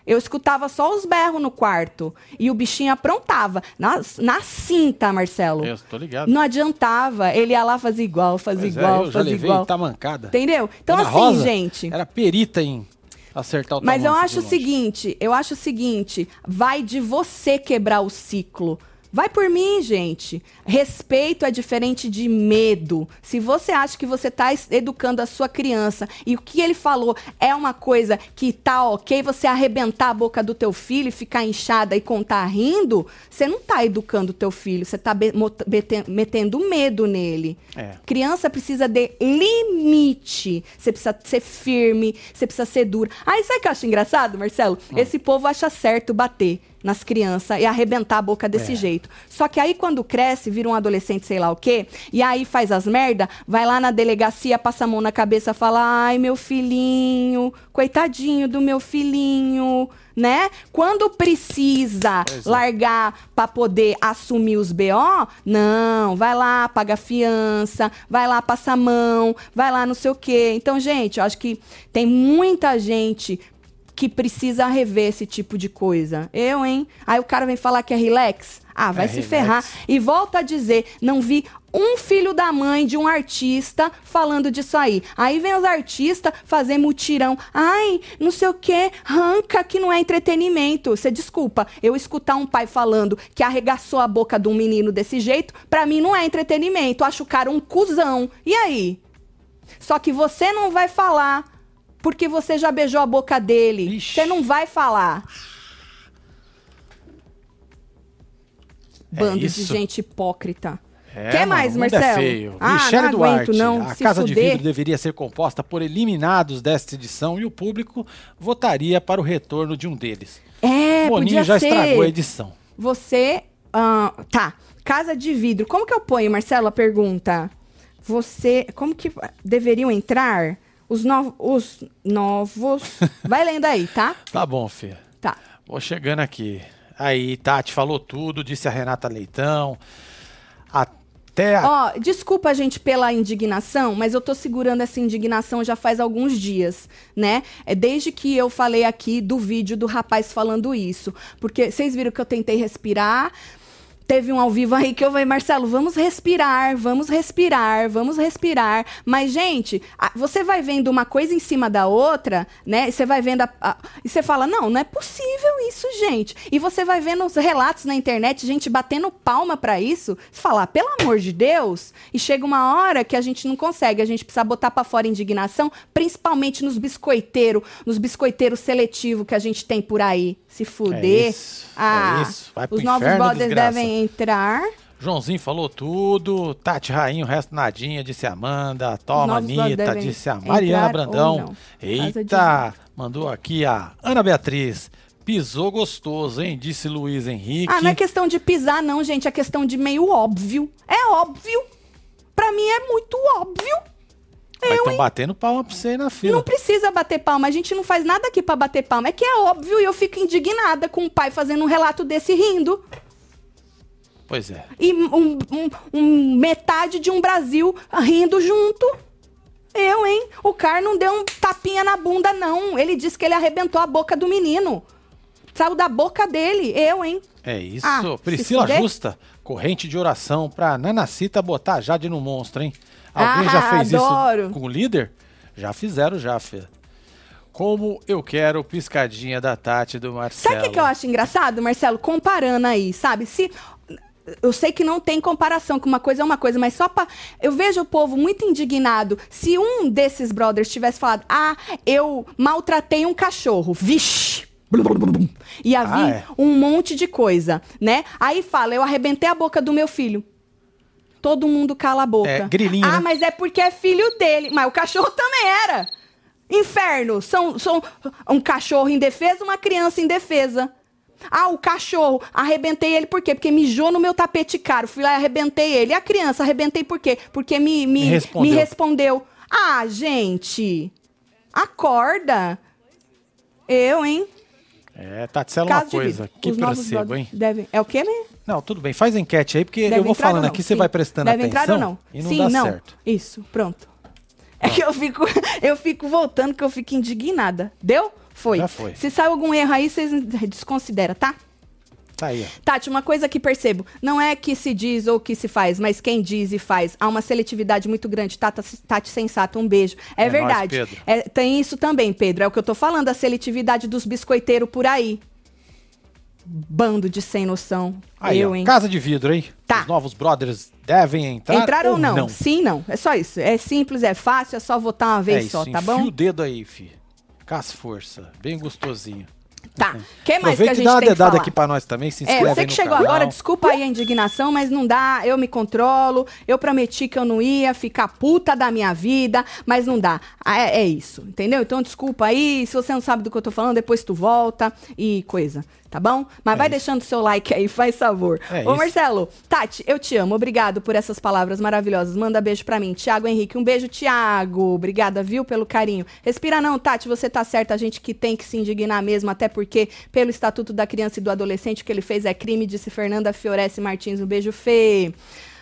eu escutava só os berros no quarto. E o bichinho aprontava. Na, na cinta, Marcelo. Eu tô ligado. Não adiantava. Ele ia lá fazer igual, fazer é, igual, eu já fazer levei igual. tá mancada. Entendeu? Então, assim, Rosa gente. Era perita em acertar o Mas eu acho o seguinte, eu acho o seguinte, vai de você quebrar o ciclo. Vai por mim, gente. Respeito é diferente de medo. Se você acha que você está educando a sua criança e o que ele falou é uma coisa que tá ok, você arrebentar a boca do teu filho e ficar inchada e contar rindo, você não tá educando o teu filho, você tá bete- metendo medo nele. É. Criança precisa de limite. Você precisa ser firme, você precisa ser dura. Aí sabe o que eu acho engraçado, Marcelo? Hum. Esse povo acha certo bater nas crianças e arrebentar a boca desse É. jeito. Só que aí quando cresce, vira um adolescente, sei lá o quê, e aí faz as merda, vai lá na delegacia, passa a mão na cabeça, fala: "Ai, meu filhinho, coitadinho do meu filhinho", né? Quando precisa é. largar pra poder assumir os BO, não, vai lá, paga a fiança, vai lá, passa a mão, vai lá, não sei o quê. Então, gente, eu acho que tem muita gente que precisa rever esse tipo de coisa. Eu, hein? Aí o cara vem falar que é relax. Ah, vai É se relax. ferrar. E volta a dizer, não vi um filho da mãe de um artista falando disso aí. Aí vem os artistas fazer mutirão. Ai, não sei o que, ranca que não é entretenimento. Você desculpa, eu escutar um pai falando que arregaçou a boca de um menino desse jeito, pra mim não é entretenimento. Acho o cara um cuzão. E aí? Só que você não vai falar. Porque você já beijou a boca dele. Ixi. Você não vai falar. É Bando de gente hipócrita. É, Quer mano, mais, é Marcelo? feio. Ah, Michele não aguento, Duarte, não. a Se Casa de fuder. Vidro deveria ser composta por eliminados desta edição e o público votaria para o retorno de um deles. É, Boninho já ser. estragou a edição. Você. ah, tá. Casa de vidro. Como que eu ponho, Marcelo, a pergunta? Você. Como que deveriam entrar os, no, os novos. Vai lendo aí, tá? Tá bom, Fê. Tá. Vou chegando aqui. Aí, Tati falou tudo, disse a Renata Leitão. Até a... Ó, desculpa, gente, pela indignação, mas eu tô segurando essa indignação já faz alguns dias, né? É desde que eu falei aqui do vídeo do rapaz falando isso. Porque vocês viram que eu tentei respirar. Teve um ao vivo aí que eu falei, Marcelo, vamos respirar, vamos respirar, vamos respirar. Mas, gente, você vai vendo uma coisa em cima da outra, né? E você vai vendo. a- a- e você fala, não, não é possível isso, gente. E você vai vendo os relatos na internet, gente batendo palma pra isso. Você fala, ah, pelo amor de Deus. E chega uma hora que a gente não consegue. A gente precisa botar pra fora a indignação, principalmente nos biscoiteiros, nos biscoiteiros seletivos que a gente tem por aí. Se fuder. isso, é ah, isso. Vai pro os novos desgraça. devem entrar. Joãozinho falou tudo. Tati Rainho, o resto nadinha, disse Amanda. Toma, Anitta, disse a Mariana Brandão. Eita, mandou aqui a Ana Beatriz. Pisou gostoso, hein? Disse Luiz Henrique. Ah, não é questão de pisar, não, gente. É questão de meio óbvio. É óbvio. Pra mim é muito óbvio. Mas estão batendo palma pra você aí na fila. Não precisa bater palma. A gente não faz nada aqui pra bater palma. É que é óbvio e eu fico indignada com o pai fazendo um relato desse rindo. Pois é. E um, um- um metade de um Brasil rindo junto. Eu, hein? O cara não deu um tapinha na bunda, não. Ele disse que ele arrebentou a boca do menino. Saiu da boca dele. Eu, hein? É isso. Ah, Priscila. Justa, corrente de oração pra Nanacita botar a Jade no monstro, hein? Alguém já Ah, fez adoro. isso com o líder? Já fizeram, já, filha. Como eu quero piscadinha da Tati do Marcelo. Sabe o que, que eu acho engraçado, Marcelo? Comparando aí, sabe? Se. Eu sei que não tem comparação, que uma coisa é uma coisa, mas só pra. Eu vejo o povo muito indignado. Se um desses brothers tivesse falado, ah, eu maltratei um cachorro, vixe! Ia vir Ah, é. um monte de coisa, né? Aí fala, eu arrebentei a boca do meu filho. Todo mundo cala a boca. É, grilinho, Ah, né? mas é porque é filho dele. Mas o cachorro também era. Inferno. São, são um cachorro em defesa, uma criança em defesa. Ah, o cachorro, arrebentei ele por quê? Porque mijou no meu tapete caro. Fui lá e arrebentei ele. E a criança, arrebentei por quê? Porque me, me, Me respondeu. me respondeu. Ah, gente, acorda. Eu, hein? É, isso é uma coisa. Que Os brothers hein? Devem... É o quê, né? Não, tudo bem. Faz enquete aí, porque Deve eu vou falando aqui, você vai prestando Deve atenção. entrar ou não? E não Sim, dá não. certo. Isso, pronto. É que eu fico, eu fico voltando que eu fico indignada. Deu? Foi. Já foi. Se saiu algum erro aí, vocês desconsideram, tá? Tá aí, ó. Tati, uma coisa que percebo, não é que se diz ou que se faz, mas quem diz e faz. Há uma seletividade muito grande. Tata, Tati Sensato, um beijo. É, É verdade. É, tem isso também, Pedro. É o que eu tô falando, a seletividade dos biscoiteiros por aí. Bando de sem noção. Aí, eu, ó, hein? Casa de vidro, hein? Tá. Os novos brothers devem entrar. Entrar ou não? Sim, não. É só isso. É simples, é fácil, é só votar uma É vez isso, só, tá enfia bom? o dedo aí, fi. Com as forças. Bem gostosinho. Tá. que mais que Aproveita a e gente dá uma tem que dedada aqui pra nós também, se É, inscreve sei aí que no chegou canal. agora, desculpa aí a indignação, mas não dá, eu me controlo, eu prometi que eu não ia ficar puta da minha vida, mas não dá. Ah, É, é isso, entendeu? Então desculpa aí, se você não sabe do que eu tô falando, depois tu volta e coisa, tá bom? Mas vai deixando seu like aí, faz favor. É Ô isso. Marcelo, Tati, eu te amo, obrigado por essas palavras maravilhosas, manda beijo pra mim. Tiago Henrique, um beijo, Tiago, obrigada, viu, pelo carinho. Respira não, Tati, você tá certa, a gente que tem que se indignar mesmo, até porque pelo Estatuto da Criança e do Adolescente o que ele fez é crime, disse Fernanda Fioresse Martins, um beijo, Fê.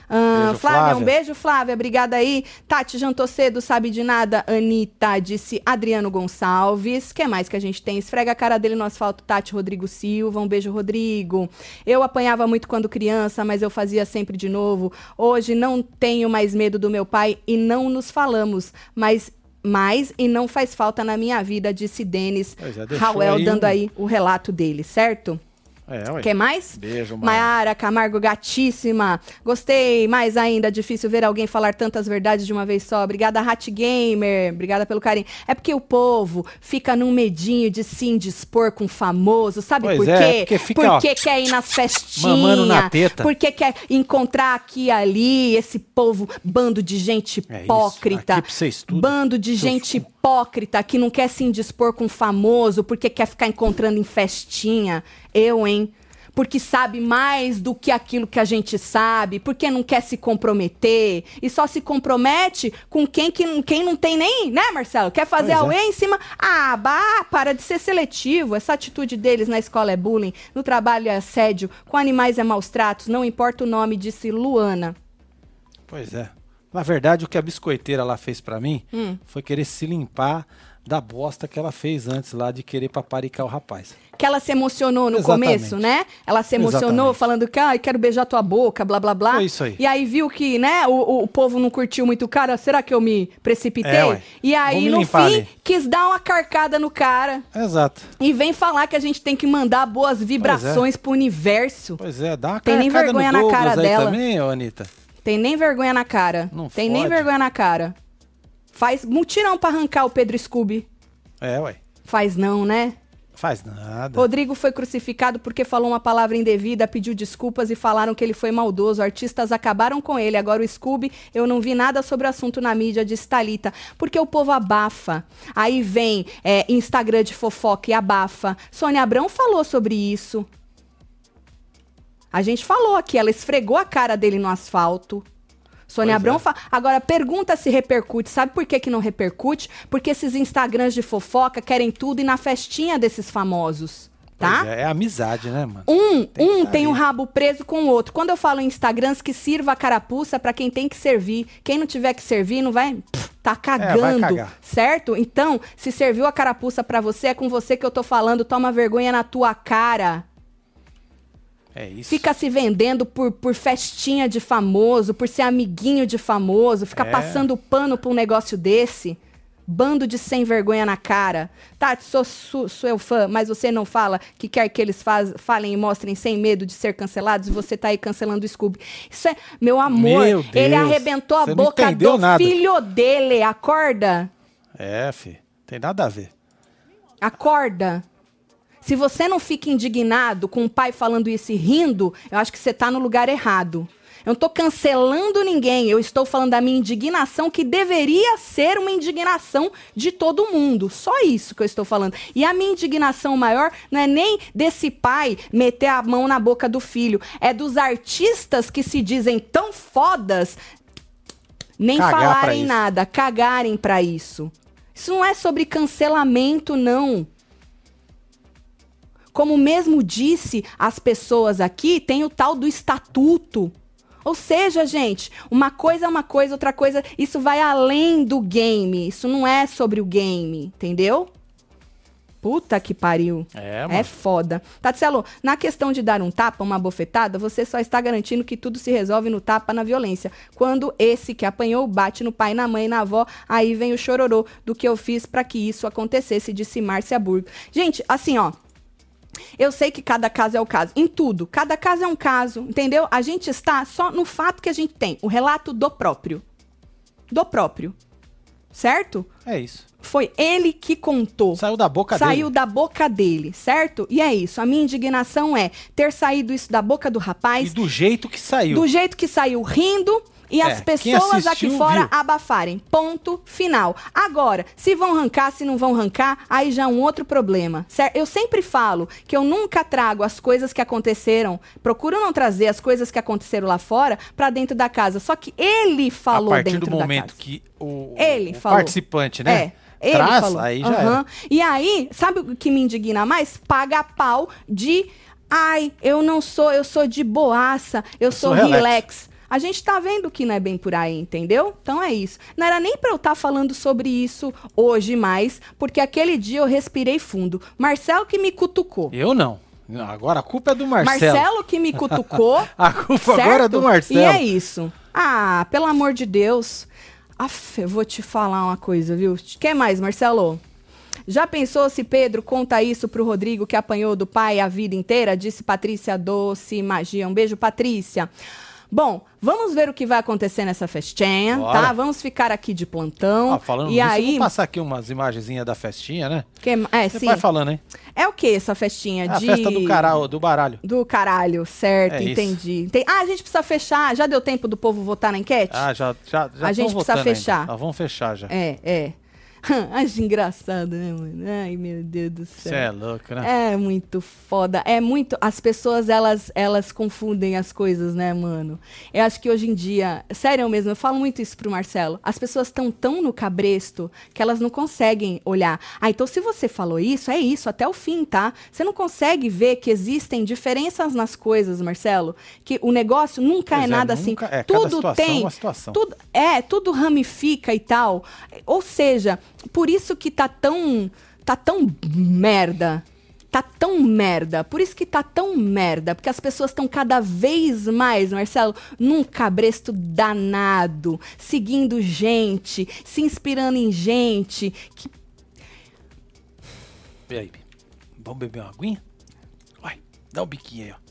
Ah, Beijo, Flávia, Flávia. um beijo, Flávia. Obrigada aí. Tati, jantou cedo, sabe de nada. Anitta, disse Adriano Gonçalves. que mais que a gente tem? Esfrega a cara dele no asfalto, Tati Rodrigo Silva. Um beijo, Rodrigo. Eu apanhava muito quando criança, mas eu fazia sempre de novo. Hoje não tenho mais medo do meu pai e não nos falamos, mas. Mais e não faz falta na minha vida, disse Denis é, Rauel, dando aí o relato dele, certo? É, ué. Quer mais? Beijo, Mara. Maiara Camargo, gatíssima. Gostei mais ainda. Difícil ver alguém falar tantas verdades de uma vez só. Obrigada, Hat Gamer. Obrigada pelo carinho. É porque o povo fica num medinho de se indispor com famoso. Sabe Pois por é, quê? porque fica, ó, quer ir nas festinhas. mamando na teta. Porque quer encontrar aqui e ali esse povo, bando de gente É isso, hipócrita. estuda, bando de gente hipócrita que não quer se indispor com famoso porque quer ficar encontrando em festinha. Eu, hein? Porque sabe mais do que aquilo que a gente sabe, porque não quer se comprometer e só se compromete com quem, que, não- quem não tem nem, né, Marcelo? Quer fazer Pois é. em cima. Ah, bah, para de ser seletivo. Essa atitude deles na escola é bullying, no trabalho é assédio, com animais é maus tratos, não importa o nome, disse Luana. Pois é. Na verdade, o que a biscoiteira lá fez pra mim Hum. foi querer se limpar da bosta que ela fez antes lá de querer paparicar o rapaz. que ela se emocionou no Exatamente. começo, né? Ela se emocionou Exatamente. falando que, ai, quero beijar tua boca, blá, blá, blá. Foi isso aí. E aí viu que, né, o, o povo não curtiu muito o cara, será que eu me precipitei? É, ué. e aí, no fim, ali. quis dar uma carcada no cara. Exato. E vem falar que a gente tem que mandar boas vibrações pro universo. Pois é, dá uma Tem nem carcada vergonha na cara dela. também, Anitta. Tem nem vergonha na cara. Não tem nem fode. vergonha na cara. Faz mutirão pra arrancar o Pedro Scooby. É, ué. Faz não, né? Faz nada. Rodrigo foi crucificado porque falou uma palavra indevida, pediu desculpas e falaram que ele foi maldoso. Artistas acabaram com ele. Agora o Scooby, eu não vi nada sobre o assunto na mídia, de Thalita. Porque o povo abafa. Aí vem é, Instagram de fofoca e abafa. Sônia Abrão falou sobre isso. A gente falou aqui, ela esfregou a cara dele no asfalto. Sônia Pois Abrão é. fala. Agora, pergunta se repercute. Sabe por que, que não repercute? Porque esses Instagrams de fofoca querem tudo e na festinha desses famosos. Tá? É, é amizade, né, mano? Um, Tem um tá tem o ali. rabo preso com o outro. Quando eu falo em Instagrams, que sirva a carapuça pra quem tem que servir. Quem não tiver que servir, não vai. pff, tá cagando. cagar. certo? Então, se serviu a carapuça pra você, é com você que eu tô falando. Toma vergonha na tua cara. É isso. Fica se vendendo por, por festinha de famoso, por ser amiguinho de famoso, fica É. passando pano pra um negócio desse. Bando de sem vergonha na cara. Tati, sou su- seu fã, mas você não fala que quer que eles faz- falem e mostrem sem medo de ser cancelados e você tá aí cancelando o Scooby. Isso é, meu amor, Meu ele arrebentou a boca do nada. filho dele. Acorda? É, fi. Tem nada a ver. Acorda. Se você não fica indignado com o pai falando isso e rindo, eu acho que você tá no lugar errado. Eu não tô cancelando ninguém, eu estou falando da minha indignação, que deveria ser uma indignação de todo mundo. Só isso que eu estou falando. E a minha indignação maior não é nem desse pai meter a mão na boca do filho, é dos artistas que se dizem tão fodas nem Cagar falarem nada, cagarem pra isso. Isso não é sobre cancelamento, não. Como mesmo disse as pessoas aqui, tem o tal do estatuto. Ou seja, gente, uma coisa é uma coisa, outra coisa, isso vai além do game. Isso não é sobre o game, entendeu? Puta que pariu. É, É mano. foda. Tatselo, na questão de dar um tapa, uma bofetada, você só está garantindo que tudo se resolve no tapa, na violência. Quando esse que apanhou bate no pai, na mãe, na avó, aí vem o chororô do que eu fiz pra que isso acontecesse, disse Márcia Burgo. Gente, assim, ó. Eu sei que cada caso é o caso. Em tudo. Cada caso é um caso, entendeu? A gente está só no fato que a gente tem. O relato do próprio. Do próprio. Certo? É isso. Foi ele que contou. Saiu da boca Saiu dele. da boca dele, certo? E é isso. A minha indignação é ter saído isso da boca do E rapaz, do jeito que saiu. do jeito que saiu rindo. E É, as pessoas aqui fora viu. abafarem. Ponto final. Agora, se vão arrancar, se não vão arrancar, aí já é um outro problema. Certo? Eu sempre falo que eu nunca trago as coisas que aconteceram, procuro não trazer as coisas que aconteceram lá fora pra dentro da casa. Só que ele falou a partir dentro do da momento casa. que o, Ele o falou. participante, né? É. Ele traz, falou. aí já era. E aí, sabe o que me indigna mais? Paga pau de. Ai, eu não sou, eu sou de boaça, eu, sou, sou relax." relax. A gente tá vendo que não é bem por aí, entendeu? Então é isso. Não era nem pra eu estar falando sobre isso hoje mais, porque aquele dia eu respirei fundo. Marcelo que me cutucou. Eu não. Não, Agora a culpa é do Marcelo. Marcelo que me cutucou. A culpa certo? agora é do Marcelo. E é isso. Ah, pelo amor de Deus. Aff, eu vou te falar uma coisa, viu? Quer mais, Marcelo? Já pensou se Pedro conta isso pro Rodrigo que apanhou do pai a vida inteira? Disse Patrícia Doce Magia. Um beijo, Patrícia. Bom, vamos ver o que vai acontecer nessa festinha, Bora. tá? Vamos ficar aqui de plantão. Ó, falando e nisso, aí, vou passar aqui umas imagenzinhas da festinha, né? que, é, Você sim. vai falando, hein? É o que essa festinha É a de festa do, caralho, do baralho. do caralho, certo, É entendi. Enten- Ah, a gente precisa fechar. Já deu tempo do povo votar na enquete? Ah, já, já, já A gente precisa ainda. fechar. Nós vamos fechar já. É, é. Acho engraçado, né, mano? Ai, meu Deus do Você céu. é louco, né? É muito foda. É muito. As pessoas, elas, elas confundem as coisas, né, mano? Eu acho que hoje em dia. Sério mesmo, eu falo muito isso pro Marcelo. As pessoas estão tão no cabresto que elas não conseguem olhar. Ah, então se você falou isso, é isso, até o fim, tá? Você não consegue ver que existem diferenças nas coisas, Marcelo. Que o negócio nunca Pois é é, nada nunca- assim. é, cada Tudo situação é tem. uma situação. Tudo, é, tudo ramifica e tal. Ou seja, por isso que tá tão. tá tão merda. Tá tão merda. Por isso que tá tão merda. Porque as pessoas estão cada vez mais, Marcelo, num cabresto danado. Seguindo gente, se inspirando em gente. Que E aí, vamos beber uma aguinha? Vai, dá um biquinho aí, ó.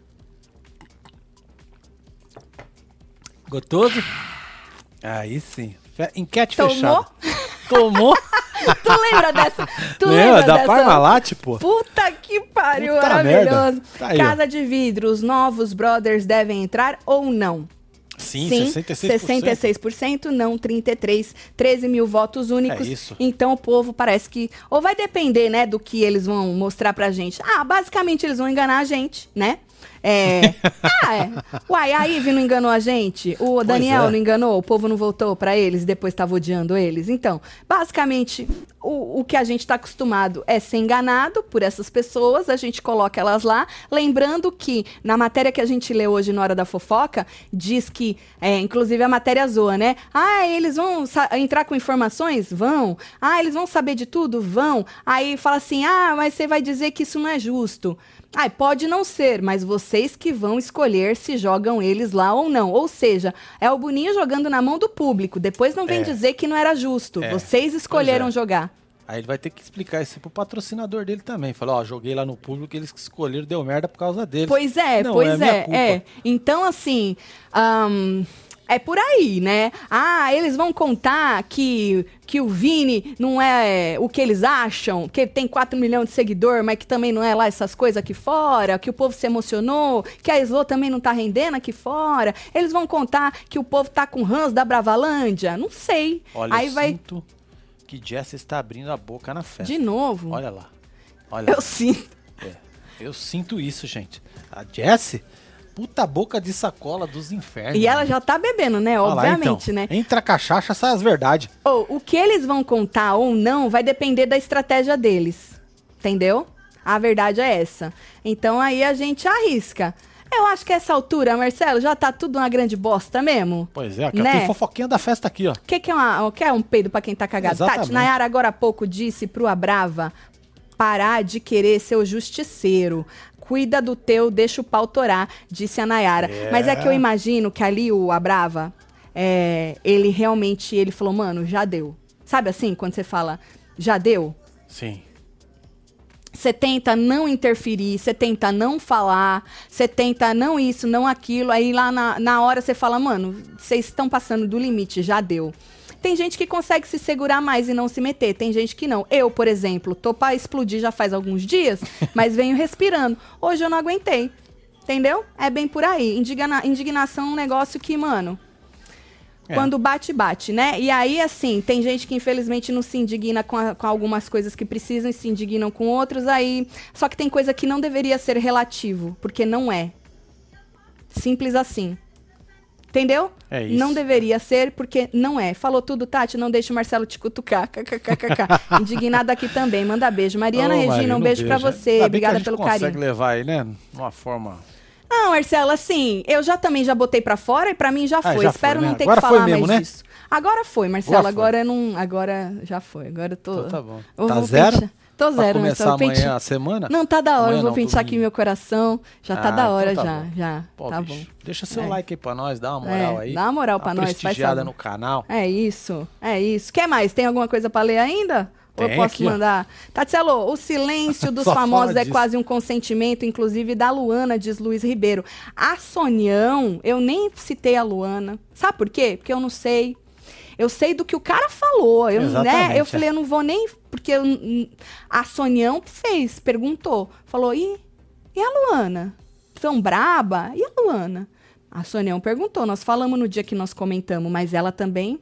Gostoso? Aí sim. Enquete Tomou? fechada. Tomou? tu lembra dessa? Tu Lembra lembra da dessa? Parmalat, pô? Puta que pariu, Puta maravilhoso. Tá aí, ó. Casa de vidro, os novos brothers devem entrar ou não? Sim, 66%. 66%, não 33, 13 mil votos únicos. É isso. Então o povo parece que ou vai depender, né, do que eles vão mostrar pra gente. Ah, basicamente eles vão enganar a gente, né? É. ah, é. Uai, a Ive não enganou a gente? O Daniel é. não enganou? O povo não voltou pra eles e depois tava odiando eles? Então, basicamente, o, o que a gente tá acostumado é ser enganado por essas pessoas, a gente coloca elas lá. Lembrando que na matéria que a gente leu hoje na hora da fofoca, diz que, é, inclusive a matéria zoa, né? Ah, eles vão entrar com informações? Vão. Ah, eles vão saber de tudo? Vão. Aí fala assim: ah, mas você vai dizer que isso não é justo. Ai, pode não ser, mas vocês que vão escolher se jogam eles lá ou não. Ou seja, é o Boninho jogando na mão do público. Depois não vem É. dizer que não era justo. É. Vocês escolheram é. jogar. Aí ele vai ter que explicar isso pro patrocinador dele também. Falou, ó, joguei lá no público, eles que escolheram, deu merda por causa deles. Pois é, Não, pois é é, é. Então, assim, ahn, é por aí, né? Ah, eles vão contar que, que o Vini não é o que eles acham, que ele tem 4 milhões de seguidor, mas que também não é lá essas coisas aqui fora, que o povo se emocionou, que a Slow também não tá rendendo aqui fora. Eles vão contar que o povo tá com rãs da Bravalândia. Não sei. Olha, aí eu vai sinto que Jess está abrindo a boca na festa. de novo. Olha lá. Olha Eu lá. sinto. É, eu sinto isso, gente. A Jess, puta boca de sacola dos infernos. E ela já tá bebendo, né? Olha lá, Obviamente, então. né? Entra a cachaça, sai as verdades. Ou, o que eles vão contar ou não vai depender da estratégia deles. Entendeu? A verdade é essa. Então aí a gente arrisca. Eu acho que essa altura, Marcelo, já tá tudo uma grande bosta mesmo. Pois é, ó, Né? tem fofoquinha da festa aqui, ó. O que, que é, uma, que é um peido pra quem tá cagado? Exatamente. Tati, Nayara agora há pouco disse pro Abrava parar de querer ser o justiceiro. Cuida do teu, deixa o pau torar, disse a Nayara. É. Mas é que eu imagino que ali o Abrava, é, ele realmente, ele falou, mano, já deu. Sabe assim, quando você fala, já deu? Sim. Você tenta não interferir, você tenta não falar, você tenta não isso, não aquilo. Aí lá na, na hora você fala, mano, vocês estão passando do limite, já deu. Tem gente que consegue se segurar mais e não se meter, tem gente que não. Eu, por exemplo, tô pra explodir já faz alguns dias, mas venho respirando. Hoje eu não aguentei. Entendeu? É bem por aí. Indigna- indignação é um negócio que, mano, É. quando bate, bate, né? E aí, assim, tem gente que infelizmente não se indigna com, a- com algumas coisas que precisam e se indignam com outros, aí. Só que tem coisa que não deveria ser relativo, porque não é. Simples assim. Entendeu? É isso. Não deveria ser, porque não é. Falou tudo, Tati, não deixa o Marcelo te cutucar. KKKKK. Indignada aqui também. Manda beijo. Mariana Ô, Regina, um beijo pra você. A Obrigada pelo consegue carinho. levar aí, né? Uma forma. Não, Marcelo, assim, eu já também já botei pra fora e pra mim já Ah, foi. já Espero foi, né? não ter Agora que falar mesmo, mais né? disso. Agora foi, Marcelo. Agora foi. Agora não. Agora já foi. Agora eu tô. Então tá bom. eu Tá zero? Tô Pra zero, começar amanhã Pente- a semana? Não, tá da hora. Amanhã eu vou não, pentear aqui meu coração. Já tá Ah, da hora então tá já. bom. Já. Pô, tá bicho, bom. Deixa seu É. like aí pra nós, dá uma moral É, aí. dá uma moral pra Uma nós, prestigiada no canal. É isso, é isso. Quer mais? Tem alguma coisa pra ler ainda? Ou eu posso aqui, mandar? Tatielo, o silêncio dos famosos é disso. quase um consentimento, inclusive da Luana, diz Luiz Ribeiro. A Sonião, eu nem citei a Luana. Sabe por quê? Porque eu não sei. Eu sei do que o cara falou. Eu, né? Eu falei, é. eu não vou nem. Porque eu- a Sonião fez, perguntou. Falou, e, e a Luana? Tão braba? E a Luana? A Sonião perguntou. Nós falamos no dia que nós comentamos, mas ela também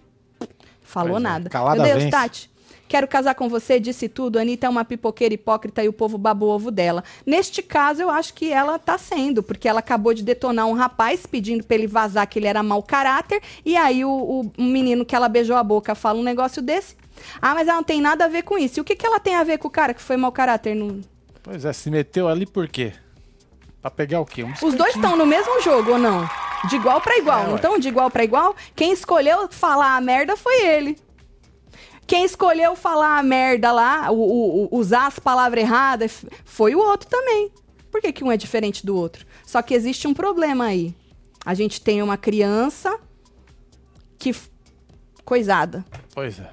falou é, nada. calada Meu Deus, vence. Tati. Quero casar com você, disse tudo. A Anitta é uma pipoqueira hipócrita e o povo babou o ovo dela. Neste caso, eu acho que ela tá sendo, porque ela acabou de detonar um rapaz pedindo pra ele vazar que ele era mau caráter. E aí o, o- menino que ela beijou a boca fala um negócio desse. Ah, mas ela não tem nada a ver com isso. E o que, que ela tem a ver com o cara que foi mau caráter? No... Pois é, se meteu ali por quê? Pra pegar o quê? Um Os dois estão no mesmo jogo ou não? De igual pra igual, É, não estão de igual pra igual? Quem escolheu falar a merda foi ele. Quem escolheu falar a merda lá, o- o- o- usar as palavras erradas, foi o outro também. Por que, que um é diferente do outro? Só que existe um problema aí. A gente tem uma criança que. coisada. Pois é.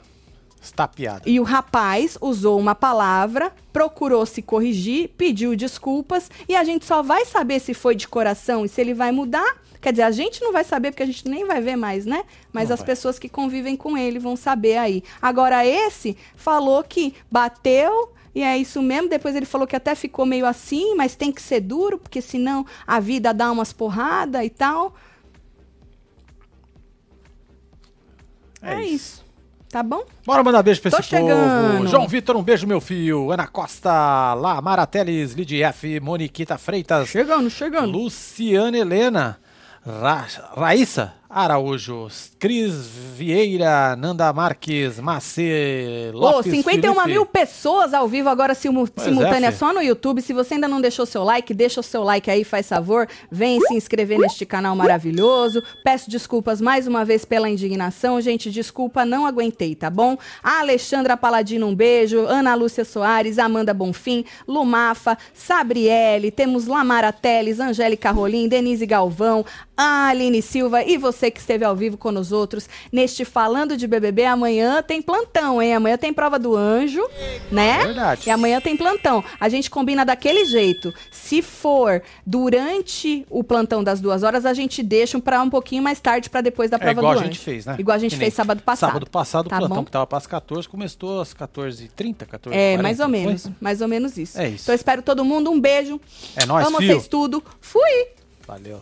Estapeada. E o rapaz usou uma palavra, procurou se corrigir, pediu desculpas e a gente só vai saber se foi de coração e se ele vai mudar Quer dizer, a gente não vai saber porque a gente nem vai ver mais, né? Mas Não as vai. pessoas que convivem com ele vão saber aí. Agora, esse falou que bateu. E é isso mesmo. Depois ele falou que até ficou meio assim, mas tem que ser duro, porque senão a vida dá umas porradas e tal. É, isso. Tá bom? Bora mandar beijo pra Tô esse povo. chegando. João Vitor, um beijo, meu filho. Ana Costa, lá, Marateles, Lidia F, Moniquita Freitas, Chegando, chegando. Luciana Helena, Ra Raíssa Araújo, Cris Vieira, Nanda Marques, Macê Ô, Lopes, 51 Felipe. mil pessoas ao vivo agora simu Pois simultânea é, só no YouTube. Se você ainda não deixou seu like, deixa o seu like aí, faz favor. Vem se inscrever neste canal maravilhoso. Peço desculpas mais uma vez pela indignação. Gente, desculpa, não aguentei, tá bom? A Alexandra Paladino, um beijo. Ana Lúcia Soares, Amanda Bonfim, Lumafa, Sabriele, temos Lamara Teles, Angélica Rolim, Denise Galvão, Aline Silva e você que esteve ao vivo com os outros neste Falando de BBB. Amanhã tem plantão, hein? Amanhã tem prova do anjo, né? Verdade. E amanhã tem plantão. A gente combina daquele jeito. Se for durante o plantão das duas horas, a gente deixa para um pouquinho mais tarde, para depois da É prova igual do a anjo. gente fez, né? Igual a gente fez sábado passado. Sábado passado, o Tá plantão bom? que tava para as 14 começou às 14h30, 14 É, mais ou menos. Mais ou menos isso. É isso. Então espero todo mundo. Um beijo. É nóis, Amo vocês tudo. Fui! Valeu.